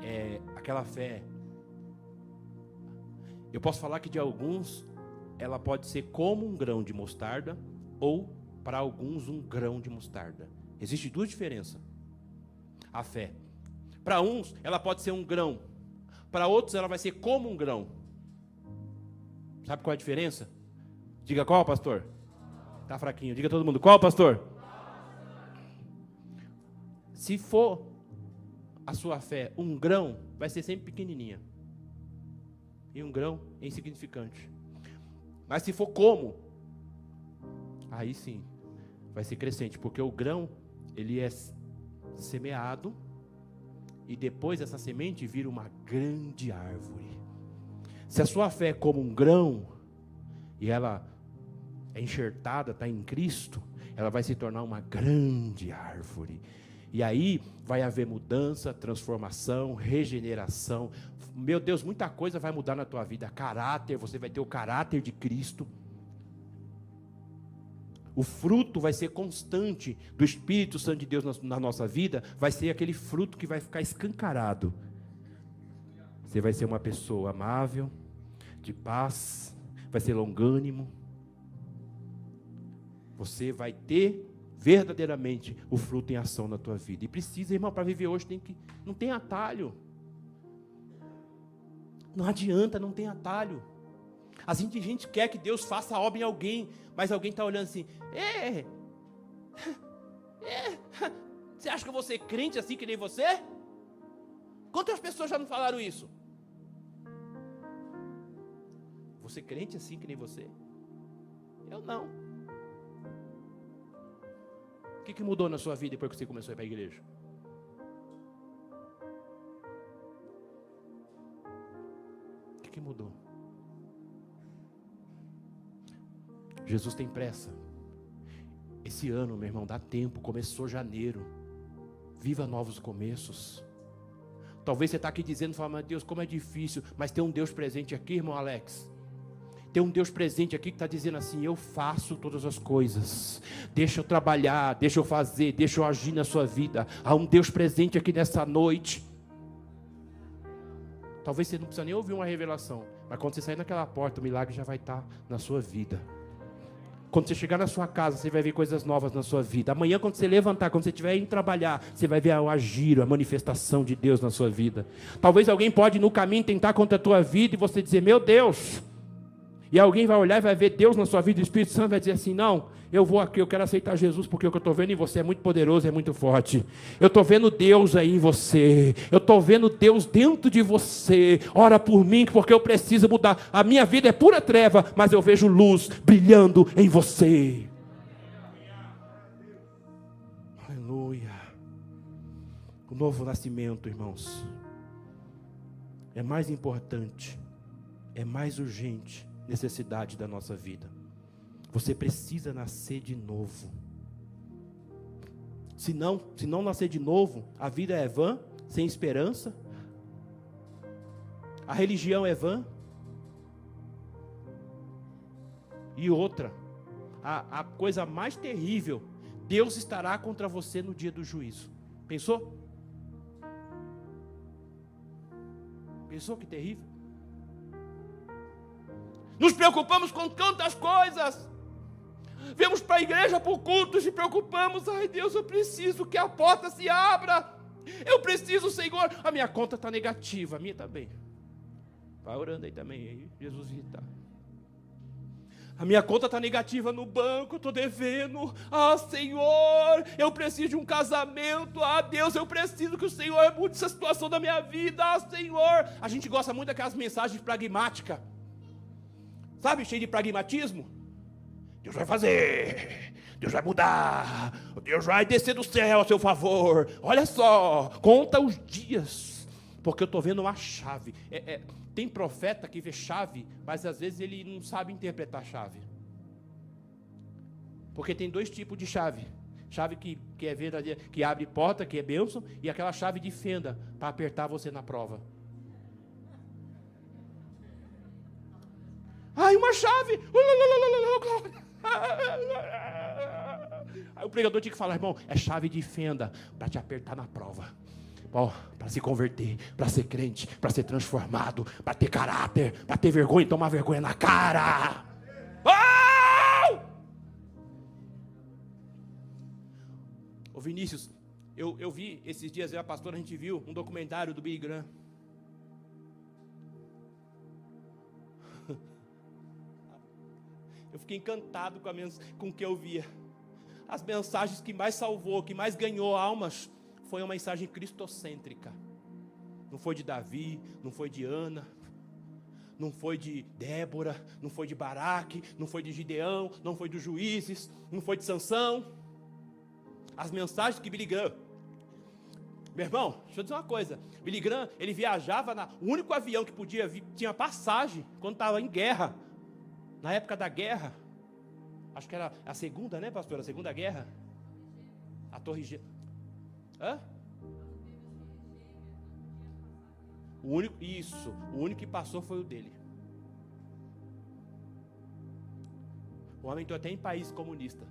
é aquela fé. Eu posso falar que de alguns ela pode ser como um grão de mostarda ou para alguns um grão de mostarda. Existe duas diferenças. A fé. Para uns, ela pode ser um grão. Para outros, ela vai ser como um grão. Sabe qual é a diferença? Diga qual, pastor? Tá fraquinho. Diga todo mundo. Qual, pastor? Se for a sua fé um grão, vai ser sempre pequenininha. E um grão é insignificante. Mas se for como, aí sim, vai ser crescente, porque o grão, ele é semeado e depois essa semente vira uma grande árvore. Se a sua fé é como um grão e ela é enxertada, está em Cristo, ela vai se tornar uma grande árvore. E aí vai haver mudança, transformação, regeneração. Meu Deus, muita coisa vai mudar na tua vida. Caráter, você vai ter o caráter de Cristo. O fruto vai ser constante do Espírito Santo de Deus na, nossa vida, vai ser aquele fruto que vai ficar escancarado. Você vai ser uma pessoa amável, de paz, vai ser longânimo. Você vai ter verdadeiramente o fruto em ação na tua vida. E precisa, irmão, para viver hoje tem que não tem atalho. Não adianta, não tem atalho. A gente, a gente quer que Deus faça a obra em alguém, mas alguém está olhando assim, é, é, você acha que eu vou ser crente assim que nem você? Quantas pessoas já não falaram isso? Você crente assim que nem você? Eu não que, que mudou na sua vida depois que você começou a ir para a igreja? O que, que mudou? Jesus tem pressa. Esse ano, meu irmão, dá tempo. Começou janeiro. Viva novos começos. Talvez você está aqui dizendo, fala, mas Deus, como é difícil. Mas tem um Deus presente aqui, irmão Alex. Tem um Deus presente aqui que está dizendo assim: Eu faço todas as coisas. Deixa eu trabalhar, deixa eu fazer, deixa eu agir na sua vida. Há um Deus presente aqui nessa noite. Talvez você não precisa nem ouvir uma revelação, mas quando você sair naquela porta, o milagre já vai estar na sua vida. Quando você chegar na sua casa, você vai ver coisas novas na sua vida. Amanhã, quando você levantar, quando você estiver indo trabalhar, você vai ver o agir, a manifestação de Deus na sua vida. Talvez alguém pode no caminho tentar contra a tua vida e você dizer: Meu Deus, e alguém vai olhar e vai ver Deus na sua vida, o Espírito Santo vai dizer assim: não, eu vou aqui, eu quero aceitar Jesus, porque o que eu estou vendo em você é muito poderoso, é muito forte. Eu estou vendo Deus aí em você, eu estou vendo Deus dentro de você. Ora por mim, porque eu preciso mudar. A minha vida é pura treva, mas eu vejo luz brilhando em você. Aleluia. O novo nascimento, irmãos, é mais importante, é mais urgente necessidade da nossa vida. Você precisa nascer de novo. Se não, se não nascer de novo, a vida é vã, sem esperança. A religião é vã. E outra, a, a coisa mais terrível, Deus estará contra você no dia do juízo. Pensou? Pensou que terrível? Nos preocupamos com tantas coisas. Vemos para a igreja por culto, se preocupamos. Ai Deus, eu preciso que a porta se abra. Eu preciso, Senhor. A minha conta está negativa, a minha também. Vai orando aí também, aí Jesus visitar. A minha conta está negativa no banco, estou devendo. Ah, Senhor, eu preciso de um casamento. Ah, Deus, eu preciso que o Senhor mude essa situação da minha vida. Ah, Senhor. A gente gosta muito daquelas mensagens pragmáticas. Sabe, cheio de pragmatismo. Deus vai fazer, Deus vai mudar, Deus vai descer do céu a seu favor. Olha só, conta os dias, porque eu estou vendo uma chave. É, é, tem profeta que vê chave, mas às vezes ele não sabe interpretar chave. Porque tem dois tipos de chave. Chave que, que é verdadeira, que abre porta, que é bênção, e aquela chave de fenda para apertar você na prova. Ai, uma chave. Aí o pregador tinha que falar, irmão, é chave de fenda para te apertar na prova. Oh, para se converter, para ser crente, para ser transformado, para ter caráter, para ter vergonha e tomar vergonha na cara. Oh! Ô Vinícius, eu, eu vi esses dias, eu a pastora, a gente viu um documentário do Billy Graham. Eu fiquei encantado com, a com o que eu via. As mensagens que mais salvou, que mais ganhou almas, foi uma mensagem cristocêntrica. Não foi de Davi, não foi de Ana, não foi de Débora, não foi de Baraque, não foi de Gideão, não foi dos juízes, não foi de Sansão. As mensagens que Billy Graham. Meu irmão, deixa eu dizer uma coisa. Billy Graham, ele viajava na. Único avião que podia vir, tinha passagem quando estava em guerra. Na época da guerra. Acho que era a segunda, né, pastor? A segunda guerra. A Torre Gêmea. Hã? O único, isso, o único que passou foi o dele. O homem entrou até em país comunista.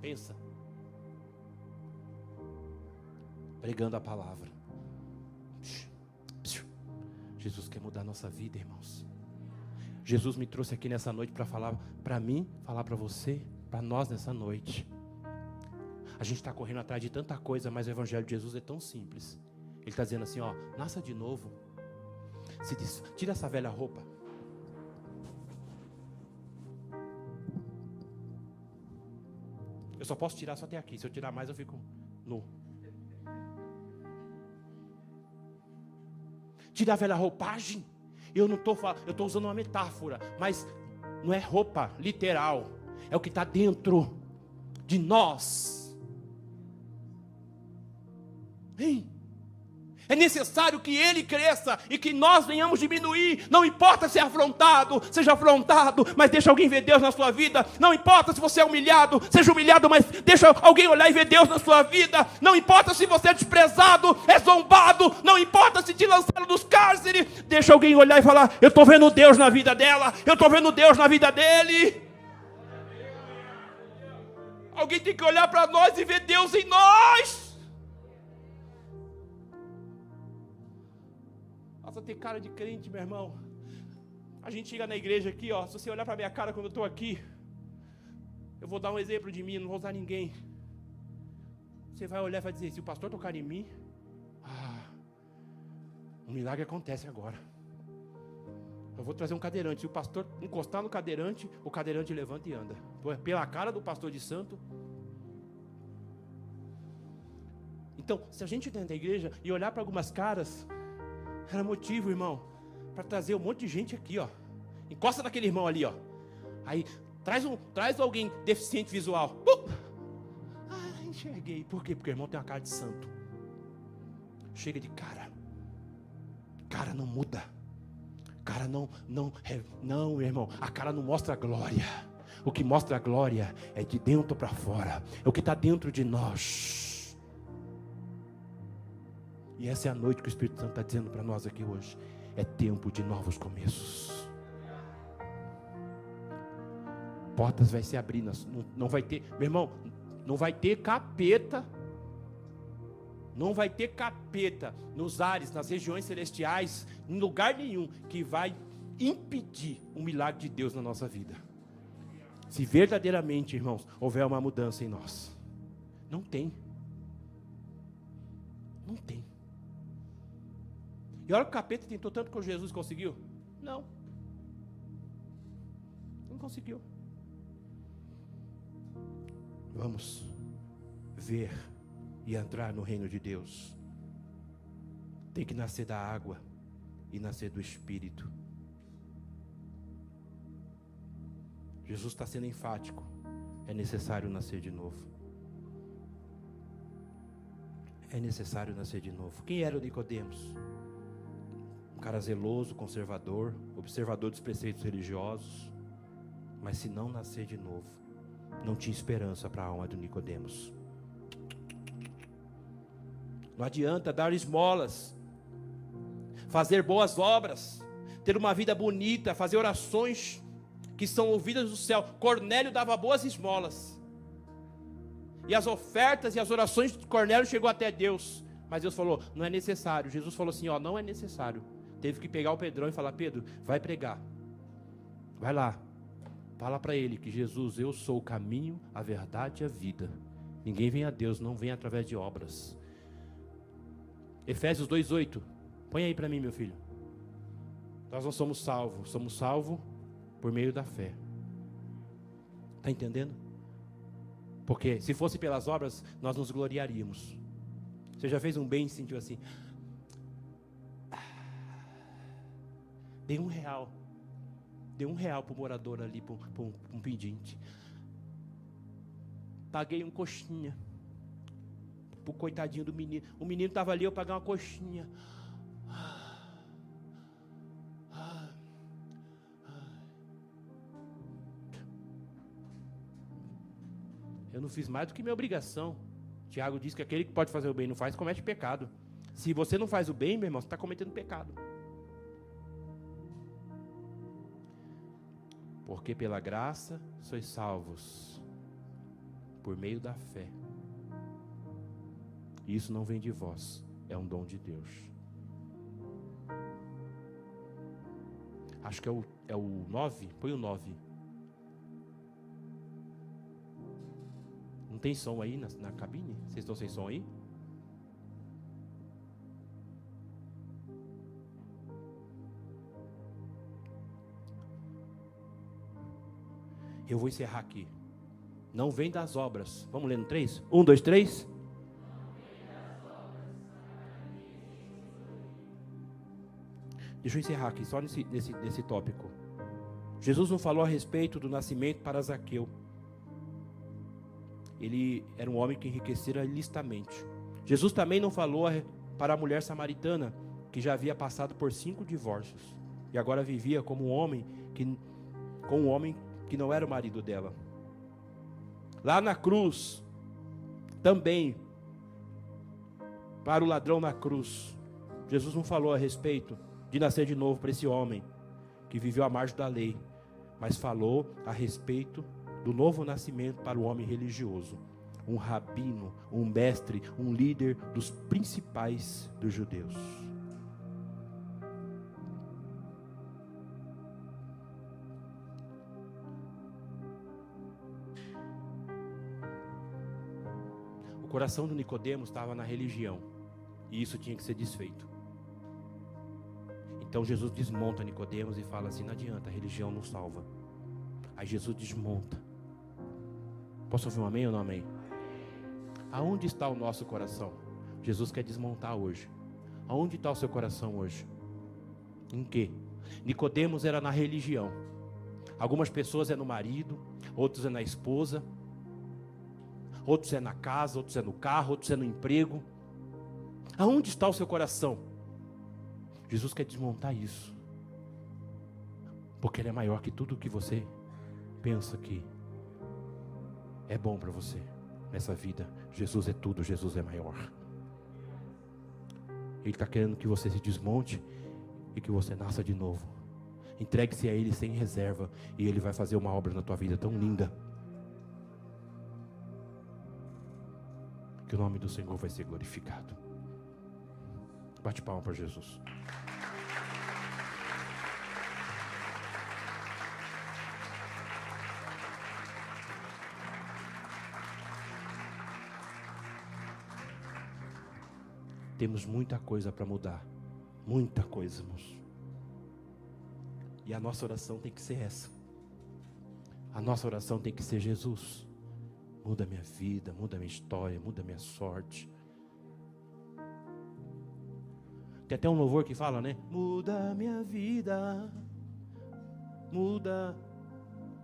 Pensa. Pregando a palavra. Jesus quer mudar a nossa vida, irmãos. Jesus me trouxe aqui nessa noite para falar para mim, falar para você, para nós nessa noite. A gente está correndo atrás de tanta coisa, mas o Evangelho de Jesus é tão simples. Ele está dizendo assim: ó, nasça de novo. Se diz, tira essa velha roupa. Eu só posso tirar só até aqui. Se eu tirar mais, eu fico nu. Tira a velha roupagem. Eu não estou eu estou usando uma metáfora, mas não é roupa literal. É o que está dentro de nós. É necessário que ele cresça e que nós venhamos diminuir. Não importa se é afrontado, seja afrontado, mas deixa alguém ver Deus na sua vida. Não importa se você é humilhado, seja humilhado, mas deixa alguém olhar e ver Deus na sua vida. Não importa se você é desprezado, é zombado, não importa se te lançaram dos cárceres, deixa alguém olhar e falar: Eu estou vendo Deus na vida dela, eu estou vendo Deus na vida dele. Alguém tem que olhar para nós e ver Deus em nós. Nossa, ter cara de crente, meu irmão. A gente chega na igreja aqui, ó. Se você olhar para minha cara quando eu estou aqui, eu vou dar um exemplo de mim, não vou usar ninguém. Você vai olhar e vai dizer: se o pastor tocar em mim, ah, um milagre acontece agora. Eu vou trazer um cadeirante. Se o pastor encostar no cadeirante, o cadeirante levanta e anda. Pela cara do pastor de santo. Então, se a gente dentro da igreja e olhar para algumas caras, era motivo, irmão, para trazer um monte de gente aqui, ó. Encosta naquele irmão ali, ó. Aí traz um, traz alguém deficiente visual. Uh! Ah, enxerguei. Por quê? Porque o irmão tem uma cara de santo. Chega de cara. Cara não muda. Cara não, não, é, não, irmão. A cara não mostra glória. O que mostra a glória é de dentro para fora. É o que está dentro de nós. E essa é a noite que o Espírito Santo está dizendo para nós aqui hoje. É tempo de novos começos. Portas vai se abrir, não, não vai ter, meu irmão, não vai ter capeta. Não vai ter capeta nos ares, nas regiões celestiais, em lugar nenhum que vai impedir o milagre de Deus na nossa vida. Se verdadeiramente, irmãos, houver uma mudança em nós. Não tem. Não tem. E olha que o capeta tentou tanto com Jesus conseguiu? Não. Não conseguiu. Vamos ver e entrar no reino de Deus. Tem que nascer da água e nascer do Espírito. Jesus está sendo enfático. É necessário nascer de novo. É necessário nascer de novo. Quem era o Nicodemos? Um cara zeloso, conservador, observador dos preceitos religiosos, mas se não nascer de novo, não tinha esperança para a alma do Nicodemos. Não adianta dar esmolas, fazer boas obras, ter uma vida bonita, fazer orações que são ouvidas do céu. Cornélio dava boas esmolas. E as ofertas e as orações de Cornélio chegou até Deus. Mas Deus falou: não é necessário. Jesus falou assim: ó, não é necessário. Teve que pegar o Pedrão e falar: Pedro, vai pregar. Vai lá. Fala para ele que Jesus, eu sou o caminho, a verdade e a vida. Ninguém vem a Deus, não vem através de obras. Efésios 2:8. Põe aí para mim, meu filho. Nós não somos salvos, somos salvos por meio da fé. Está entendendo? Porque se fosse pelas obras, nós nos gloriaríamos. Você já fez um bem e sentiu assim? Dei um real. Dei um real para o morador ali, para um, pedinte. Paguei um coxinha. Para o coitadinho do menino. O menino estava ali, eu paguei uma coxinha. Eu não fiz mais do que minha obrigação. Tiago diz que aquele que pode fazer o bem e não faz, comete pecado. Se você não faz o bem, meu irmão, você está cometendo pecado. Porque pela graça sois salvos, por meio da fé. Isso não vem de vós, é um dom de Deus. Acho que é o, é o 9, põe o 9. Não tem som aí na, na cabine? Vocês estão sem som aí? Eu vou encerrar aqui. Não vem das obras. Vamos no 3? 1, 2, 3. Deixa eu encerrar aqui, só nesse, nesse, nesse tópico. Jesus não falou a respeito do nascimento para Zaqueu ele era um homem que enriquecera ilicitamente. Jesus também não falou para a mulher samaritana que já havia passado por cinco divórcios e agora vivia como um homem que com um homem que não era o marido dela. Lá na cruz, também para o ladrão na cruz, Jesus não falou a respeito de nascer de novo para esse homem que viveu à margem da lei, mas falou a respeito do novo nascimento para o homem religioso, um rabino, um mestre, um líder dos principais dos judeus. Coração do Nicodemos estava na religião, e isso tinha que ser desfeito. Então Jesus desmonta Nicodemos e fala assim: não adianta, a religião não salva. Aí Jesus desmonta Posso ouvir um amém ou não amém? Aonde está o nosso coração? Jesus quer desmontar hoje. Aonde está o seu coração hoje? Em que? Nicodemos era na religião. Algumas pessoas é no marido, outros é na esposa, outros é na casa, outros é no carro, outros é no emprego. Aonde está o seu coração? Jesus quer desmontar isso. Porque ele é maior que tudo que você pensa que é bom para você nessa vida. Jesus é tudo, Jesus é maior. Ele está querendo que você se desmonte e que você nasça de novo. Entregue-se a Ele sem reserva e Ele vai fazer uma obra na tua vida tão linda. Que o nome do Senhor vai ser glorificado. Bate palma para Jesus. Temos muita coisa para mudar. Muita coisa, irmãos. E a nossa oração tem que ser essa. A nossa oração tem que ser Jesus. Muda minha vida, muda minha história, muda minha sorte. Tem até um louvor que fala, né? Muda minha vida, muda,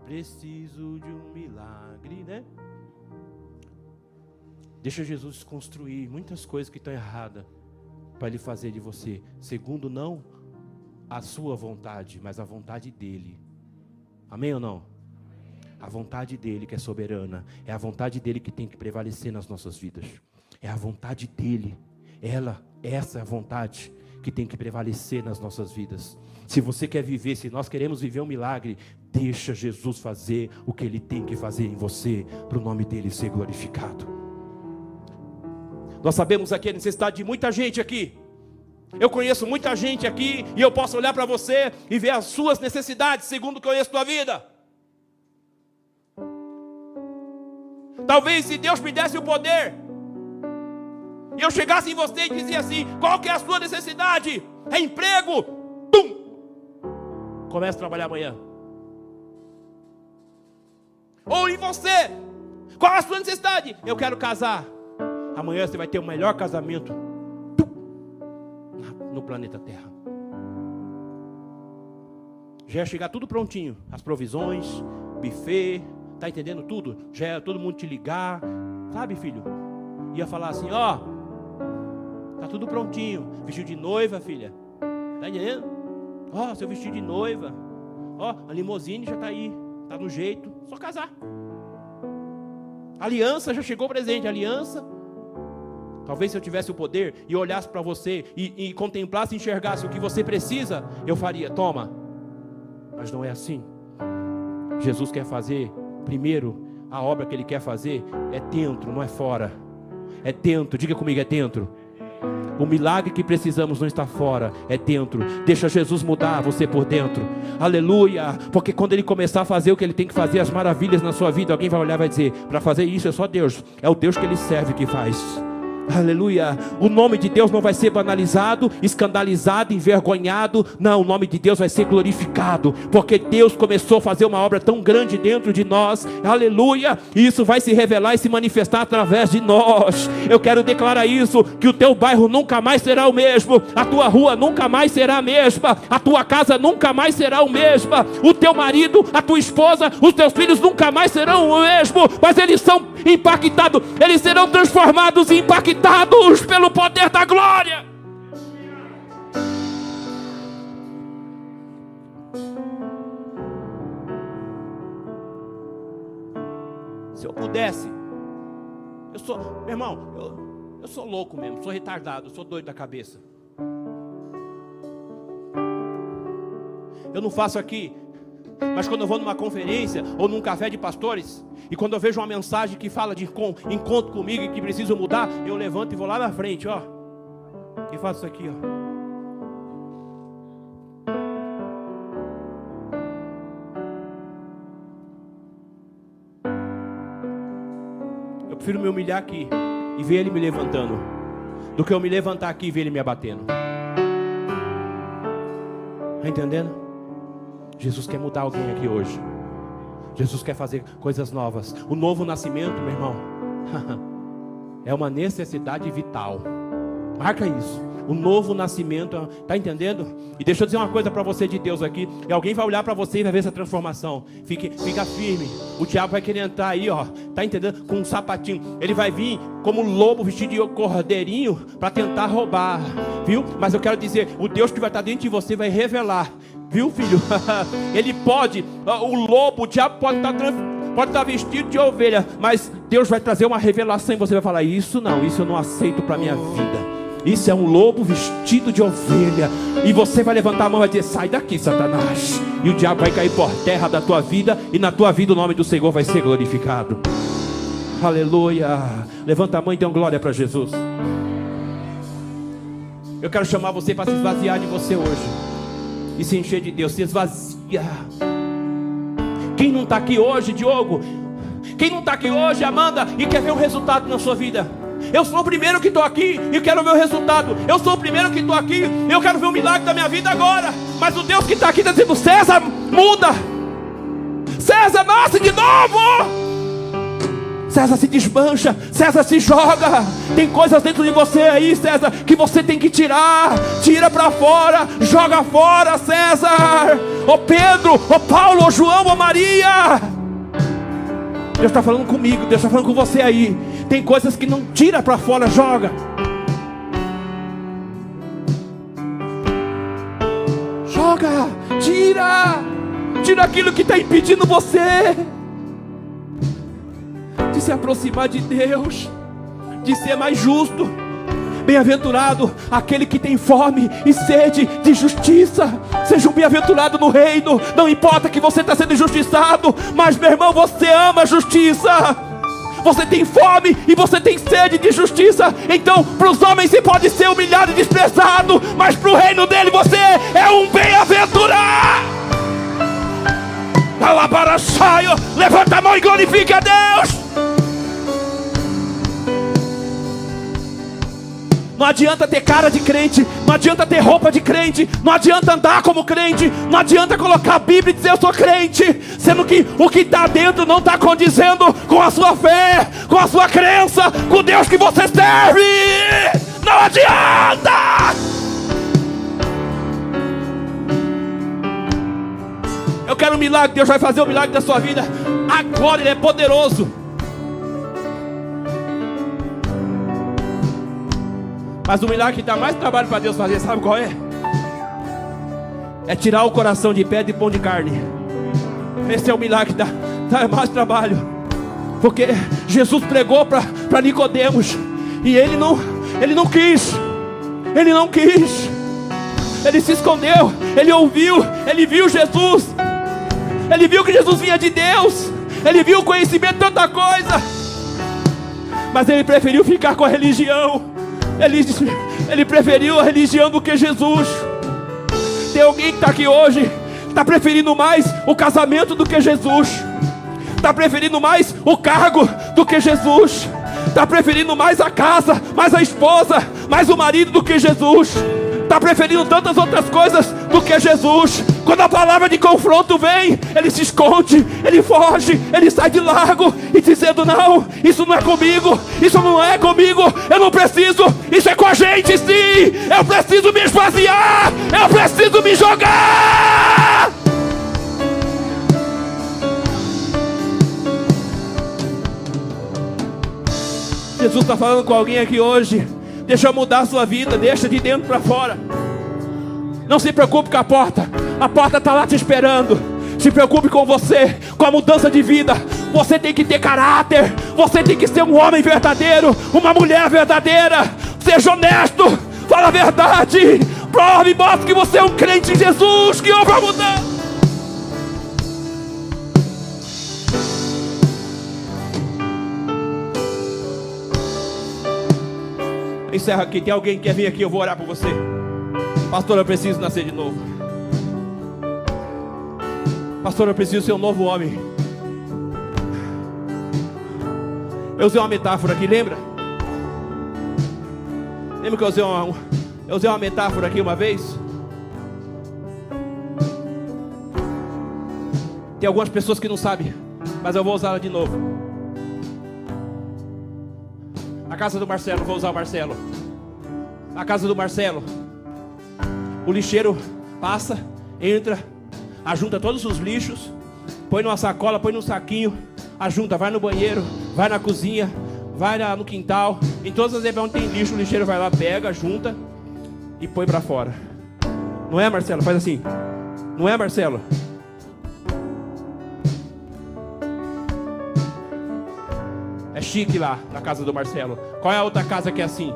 preciso de um milagre, né? Deixa Jesus construir muitas coisas que estão erradas para Ele fazer de você, segundo não a sua vontade, mas a vontade dEle. Amém ou não? A vontade dEle que é soberana, é a vontade dEle que tem que prevalecer nas nossas vidas. É a vontade dEle, ela, essa é a vontade que tem que prevalecer nas nossas vidas. Se você quer viver, se nós queremos viver um milagre, deixa Jesus fazer o que Ele tem que fazer em você, para o nome dEle ser glorificado. Nós sabemos aqui a necessidade de muita gente aqui. Eu conheço muita gente aqui e eu posso olhar para você e ver as suas necessidades segundo o que eu conheço vida. Talvez se Deus me desse o poder, e eu chegasse em você e dizia assim: qual que é a sua necessidade? É emprego? Pum! Comece a trabalhar amanhã. Ou em você, qual é a sua necessidade? Eu quero casar. Amanhã você vai ter o melhor casamento no planeta Terra. Já ia chegar tudo prontinho, as provisões, buffet, tá entendendo tudo? Já ia todo mundo te ligar, sabe, filho? Ia falar assim, ó, tá tudo prontinho, vestido de noiva, filha. Tá entendendo? Ó, seu vestido de noiva. Ó, a limousine já tá aí, tá no jeito, só casar. Aliança já chegou presente, aliança Talvez se eu tivesse o poder e olhasse para você e, e contemplasse enxergasse o que você precisa, eu faria, toma. Mas não é assim. Jesus quer fazer, primeiro, a obra que ele quer fazer é dentro, não é fora. É dentro, diga comigo, é dentro. O milagre que precisamos não está fora, é dentro. Deixa Jesus mudar você por dentro. Aleluia! Porque quando ele começar a fazer o que ele tem que fazer, as maravilhas na sua vida, alguém vai olhar e vai dizer: para fazer isso é só Deus. É o Deus que ele serve que faz. Aleluia. O nome de Deus não vai ser banalizado, escandalizado, envergonhado. Não, o nome de Deus vai ser glorificado, porque Deus começou a fazer uma obra tão grande dentro de nós. Aleluia. E isso vai se revelar e se manifestar através de nós. Eu quero declarar isso: que o teu bairro nunca mais será o mesmo, a tua rua nunca mais será a mesma, a tua casa nunca mais será o mesma, o teu marido, a tua esposa, os teus filhos nunca mais serão o mesmo, mas eles são impactados, eles serão transformados e impactados pelo poder da glória. Se eu pudesse, eu sou, meu irmão, eu, eu sou louco mesmo, sou retardado, sou doido da cabeça. Eu não faço aqui mas quando eu vou numa conferência ou num café de pastores, e quando eu vejo uma mensagem que fala de encontro comigo e que preciso mudar, eu levanto e vou lá na frente, ó. E faço isso aqui, ó. Eu prefiro me humilhar aqui e ver ele me levantando, do que eu me levantar aqui e ver ele me abatendo. Está entendendo? Jesus quer mudar alguém aqui hoje. Jesus quer fazer coisas novas. O novo nascimento, meu irmão, é uma necessidade vital. Marca isso. O novo nascimento, tá entendendo? E deixa eu dizer uma coisa para você de Deus aqui. E alguém vai olhar para você e vai ver essa transformação. Fique, fica firme. O diabo vai querer entrar aí, ó. Tá entendendo? Com um sapatinho. Ele vai vir como lobo vestido de cordeirinho para tentar roubar, viu? Mas eu quero dizer, o Deus que vai estar dentro de você vai revelar Viu, filho? Ele pode, o lobo, o diabo pode estar, pode estar vestido de ovelha, mas Deus vai trazer uma revelação e você vai falar: Isso não, isso eu não aceito para minha vida. Isso é um lobo vestido de ovelha. E você vai levantar a mão e vai dizer: Sai daqui, Satanás. E o diabo vai cair por terra da tua vida. E na tua vida o nome do Senhor vai ser glorificado. Aleluia. Levanta a mão e dê glória para Jesus. Eu quero chamar você para se esvaziar de você hoje e se encher de Deus, se esvazia. Quem não está aqui hoje, Diogo? Quem não está aqui hoje, Amanda, e quer ver um resultado na sua vida? Eu sou o primeiro que estou aqui e quero ver o resultado. Eu sou o primeiro que estou aqui e eu quero ver o milagre da minha vida agora. Mas o Deus que está aqui está dizendo: César, muda. César, nasce de novo. César se desmancha, César se joga. Tem coisas dentro de você aí, César, que você tem que tirar. Tira para fora, joga fora, César. Ô Pedro, ô Paulo, ô João, ô Maria. Deus está falando comigo, Deus está falando com você aí. Tem coisas que não tira para fora, joga. Joga, tira, tira aquilo que está impedindo você de se aproximar de Deus, de ser mais justo. Bem-aventurado aquele que tem fome e sede de justiça. Seja um bem-aventurado no reino. Não importa que você está sendo injustiçado, mas meu irmão, você ama a justiça. Você tem fome e você tem sede de justiça. Então, para os homens você pode ser humilhado e desprezado, mas para o reino dele você é um bem-aventurado. Levanta a mão e glorifique a Deus. Não adianta ter cara de crente, não adianta ter roupa de crente, não adianta andar como crente, não adianta colocar a Bíblia e dizer eu sou crente, sendo que o que está dentro não está condizendo com a sua fé, com a sua crença, com Deus que você serve. Não adianta! Eu quero um milagre, Deus vai fazer o milagre da sua vida. Agora Ele é poderoso. Mas o milagre que dá mais trabalho para Deus fazer, sabe qual é? É tirar o coração de pedra e pão de carne. Esse é o milagre que dá, dá mais trabalho. Porque Jesus pregou para Nicodemos e ele não, ele não quis. Ele não quis. Ele se escondeu, ele ouviu, ele viu Jesus. Ele viu que Jesus vinha de Deus. Ele viu o conhecimento de tanta coisa. Mas ele preferiu ficar com a religião. Ele, ele preferiu a religião do que Jesus. Tem alguém que está aqui hoje, está preferindo mais o casamento do que Jesus, está preferindo mais o cargo do que Jesus, está preferindo mais a casa, mais a esposa, mais o marido do que Jesus está preferindo tantas outras coisas do que Jesus. Quando a palavra de confronto vem, ele se esconde, ele foge, ele sai de largo e dizendo: Não, isso não é comigo, isso não é comigo, eu não preciso, isso é com a gente sim. Eu preciso me esvaziar, eu preciso me jogar. Jesus está falando com alguém aqui hoje. Deixa eu mudar a sua vida, deixa de dentro para fora. Não se preocupe com a porta, a porta está lá te esperando. Se preocupe com você, com a mudança de vida. Você tem que ter caráter, você tem que ser um homem verdadeiro, uma mulher verdadeira. Seja honesto, fala a verdade. Prove e mostre que você é um crente em Jesus, que houve a mudança. Encerra aqui. Tem alguém que quer vir aqui? Eu vou orar por você. Pastor, eu preciso nascer de novo. Pastor, eu preciso ser um novo homem. Eu usei uma metáfora aqui, lembra? Lembra que eu usei uma, eu usei uma metáfora aqui uma vez? Tem algumas pessoas que não sabem, mas eu vou usá-la de novo. A casa do Marcelo, vou usar o Marcelo. A casa do Marcelo. O lixeiro passa, entra, ajunta todos os lixos, põe numa sacola, põe num saquinho, ajunta, vai no banheiro, vai na cozinha, vai no quintal, em todas as vezes onde tem lixo, o lixeiro vai lá, pega, junta e põe para fora. Não é, Marcelo? Faz assim. Não é, Marcelo? Chique lá na casa do Marcelo. Qual é a outra casa que é assim?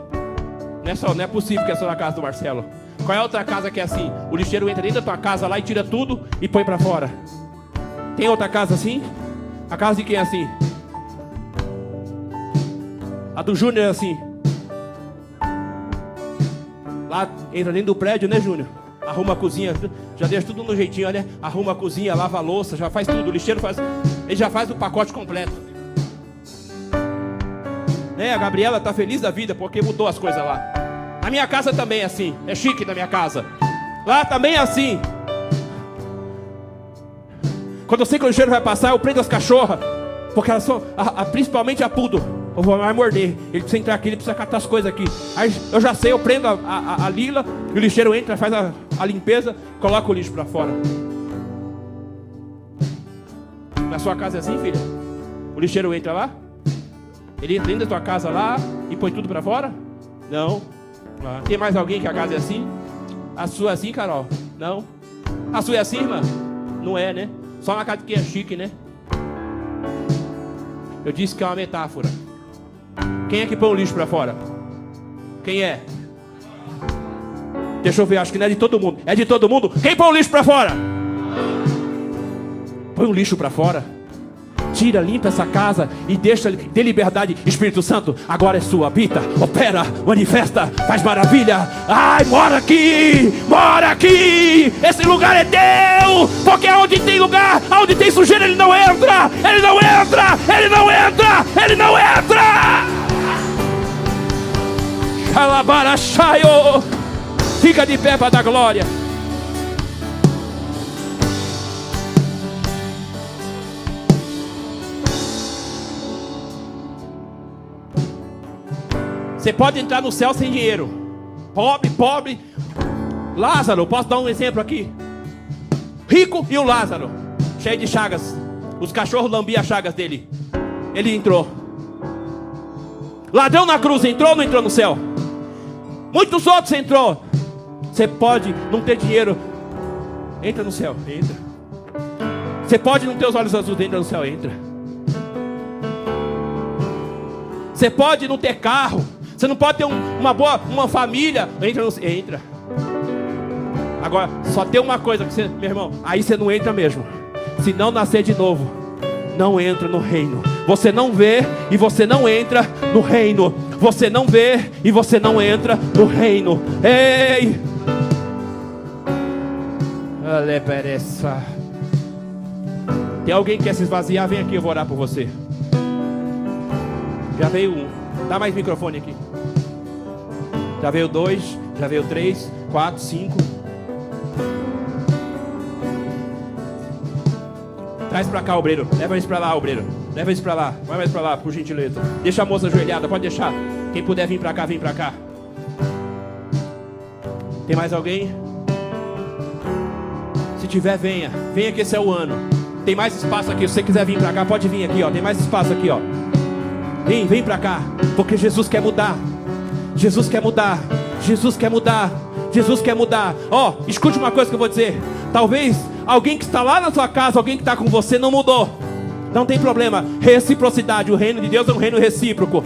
Não é, só, não é possível que é só na casa do Marcelo. Qual é a outra casa que é assim? O lixeiro entra dentro da tua casa lá e tira tudo e põe para fora. Tem outra casa assim? A casa de quem é assim? A do Júnior é assim. Lá entra dentro do prédio, né, Júnior? Arruma a cozinha, já deixa tudo no jeitinho, né? Arruma a cozinha, lava a louça, já faz tudo. O lixeiro faz, ele já faz o pacote completo. Né? A Gabriela está feliz da vida porque mudou as coisas lá. A minha casa também é assim. É chique na minha casa. Lá também é assim. Quando eu sei que o lixeiro vai passar, eu prendo as cachorras. Porque elas são, a, a, principalmente a pudo. Vou mais morder. Ele precisa entrar aqui, ele precisa catar as coisas aqui. Aí eu já sei, eu prendo a, a, a lila, e o lixeiro entra, faz a, a limpeza, coloca o lixo para fora. Na sua casa é assim, filha? O lixeiro entra lá? Ele entra dentro da tua casa lá e põe tudo para fora? Não. Ah, tem mais alguém que a casa é assim? A sua é assim, Carol? Não. A sua é assim, irmã? Não é, né? Só uma casa que é chique, né? Eu disse que é uma metáfora. Quem é que põe o lixo para fora? Quem é? Deixa eu ver, acho que não é de todo mundo. É de todo mundo? Quem põe o lixo para fora? Põe o lixo para fora tira, limpa essa casa e deixa, dê liberdade. Espírito Santo, agora é sua, habita, opera, manifesta, faz maravilha. Ai, mora aqui, mora aqui. Esse lugar é teu, porque onde tem lugar, onde tem sujeira, ele não entra, ele não entra, ele não entra, ele não entra. Alabarachaio. Fica de pé para dar glória. Você pode entrar no céu sem dinheiro. Pobre, pobre. Lázaro, posso dar um exemplo aqui? Rico e o Lázaro, cheio de chagas. Os cachorros lambiam as chagas dele. Ele entrou. Ladrão na cruz entrou ou não entrou no céu? Muitos outros entrou. Você pode não ter dinheiro, entra no céu, entra. Você pode não ter os olhos azuis, entra no céu, entra. Você pode não ter carro, você não pode ter um, uma boa, uma família, entra no entra. Agora, só tem uma coisa que você, meu irmão, aí você não entra mesmo. Se não nascer de novo, não entra no reino. Você não vê e você não entra no reino. Você não vê e você não entra no reino. Ei! Ale pereça. Tem alguém que quer se esvaziar? Vem aqui, eu vou orar por você. Já veio um. Dá mais microfone aqui. Já veio dois, já veio três, quatro, cinco. Traz pra cá, obreiro. Leva isso pra lá, obreiro. Leva isso pra lá. Vai mais pra lá, por gentileza. Deixa a moça ajoelhada, pode deixar. Quem puder vir pra cá, vem pra cá. Tem mais alguém? Se tiver, venha. Venha que esse é o ano. Tem mais espaço aqui. Se você quiser vir pra cá, pode vir aqui, ó. Tem mais espaço aqui, ó. Vem, vem pra cá. Porque Jesus quer mudar. Jesus quer mudar. Jesus quer mudar. Jesus quer mudar. Ó, oh, escute uma coisa que eu vou dizer. Talvez alguém que está lá na sua casa, alguém que está com você, não mudou. Não tem problema. Reciprocidade. O reino de Deus é um reino recíproco.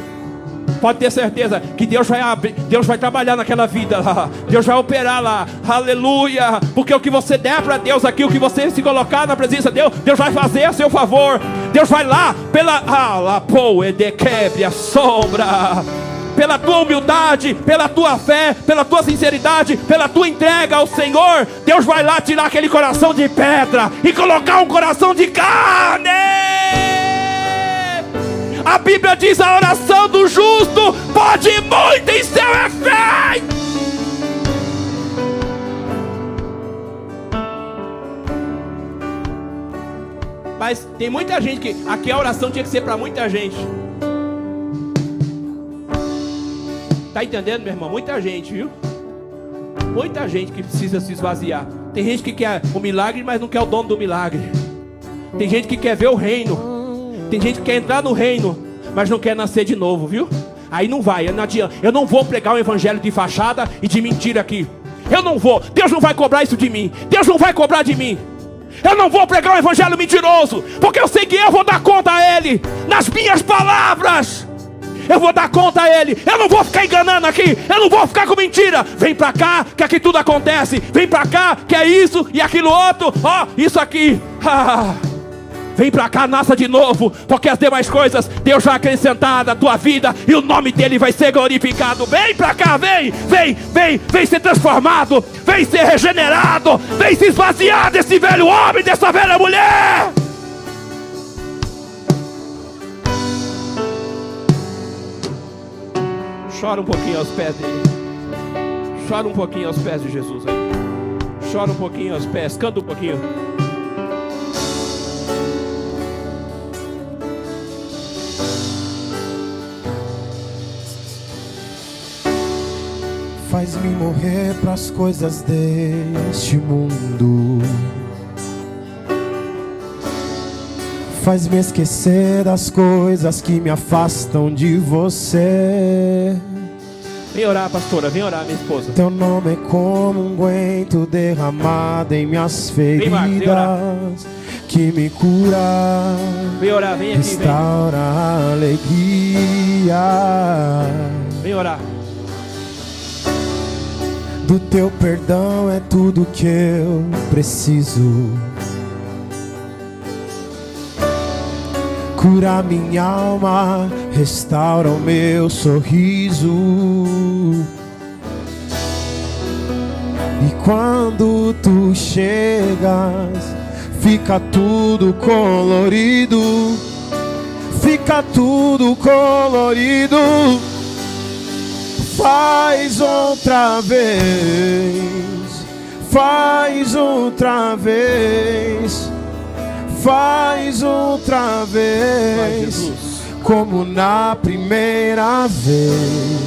Pode ter certeza que Deus vai abrir, Deus vai trabalhar naquela vida lá. Deus vai operar lá. Aleluia. Porque o que você der para Deus aqui, o que você se colocar na presença de Deus, Deus vai fazer a seu favor. Deus vai lá pela ah, lá, pô, quebre a sombra pela tua humildade, pela tua fé, pela tua sinceridade, pela tua entrega ao Senhor, Deus vai lá tirar aquele coração de pedra e colocar um coração de carne. A Bíblia diz: a oração do justo pode muito em seu efeito. Mas tem muita gente que aqui a oração tinha que ser para muita gente. Tá entendendo, meu irmão? Muita gente, viu? Muita gente que precisa se esvaziar. Tem gente que quer o milagre, mas não quer o dono do milagre. Tem gente que quer ver o reino. Tem gente que quer entrar no reino, mas não quer nascer de novo, viu? Aí não vai, não adianta. Eu não vou pregar um evangelho de fachada e de mentira aqui. Eu não vou. Deus não vai cobrar isso de mim. Deus não vai cobrar de mim. Eu não vou pregar um evangelho mentiroso, porque eu sei que eu vou dar conta a Ele nas minhas palavras eu vou dar conta a Ele. Eu não vou ficar enganando aqui. Eu não vou ficar com mentira. Vem para cá, que aqui tudo acontece. Vem para cá, que é isso e aquilo outro. Ó, oh, isso aqui. Vem para cá, nasça de novo, porque as demais coisas Deus vai acrescentar na tua vida e o nome dele vai ser glorificado. Vem para cá, vem, vem, vem, vem ser transformado, vem ser regenerado, vem se esvaziar desse velho homem, dessa velha mulher. Chora um pouquinho aos pés dele. Chora um pouquinho aos pés de Jesus aí. Chora um pouquinho aos pés. Canta um pouquinho. Faz-me morrer para as coisas deste mundo. Faz-me esquecer das coisas que me afastam de você. Vem orar, pastora, vem orar, minha esposa. Teu nome é como um guento derramado em minhas feridas. Vem, Marcos, vem orar. Que me cura. Vem orar, vem aqui. Restaura a alegria. Vem orar. Do teu perdão é tudo que eu preciso. Cura minha alma, restaura o meu sorriso. E quando tu chegas, fica tudo colorido. Fica tudo colorido. Faz outra vez, faz outra vez, faz outra vez, como na primeira vez.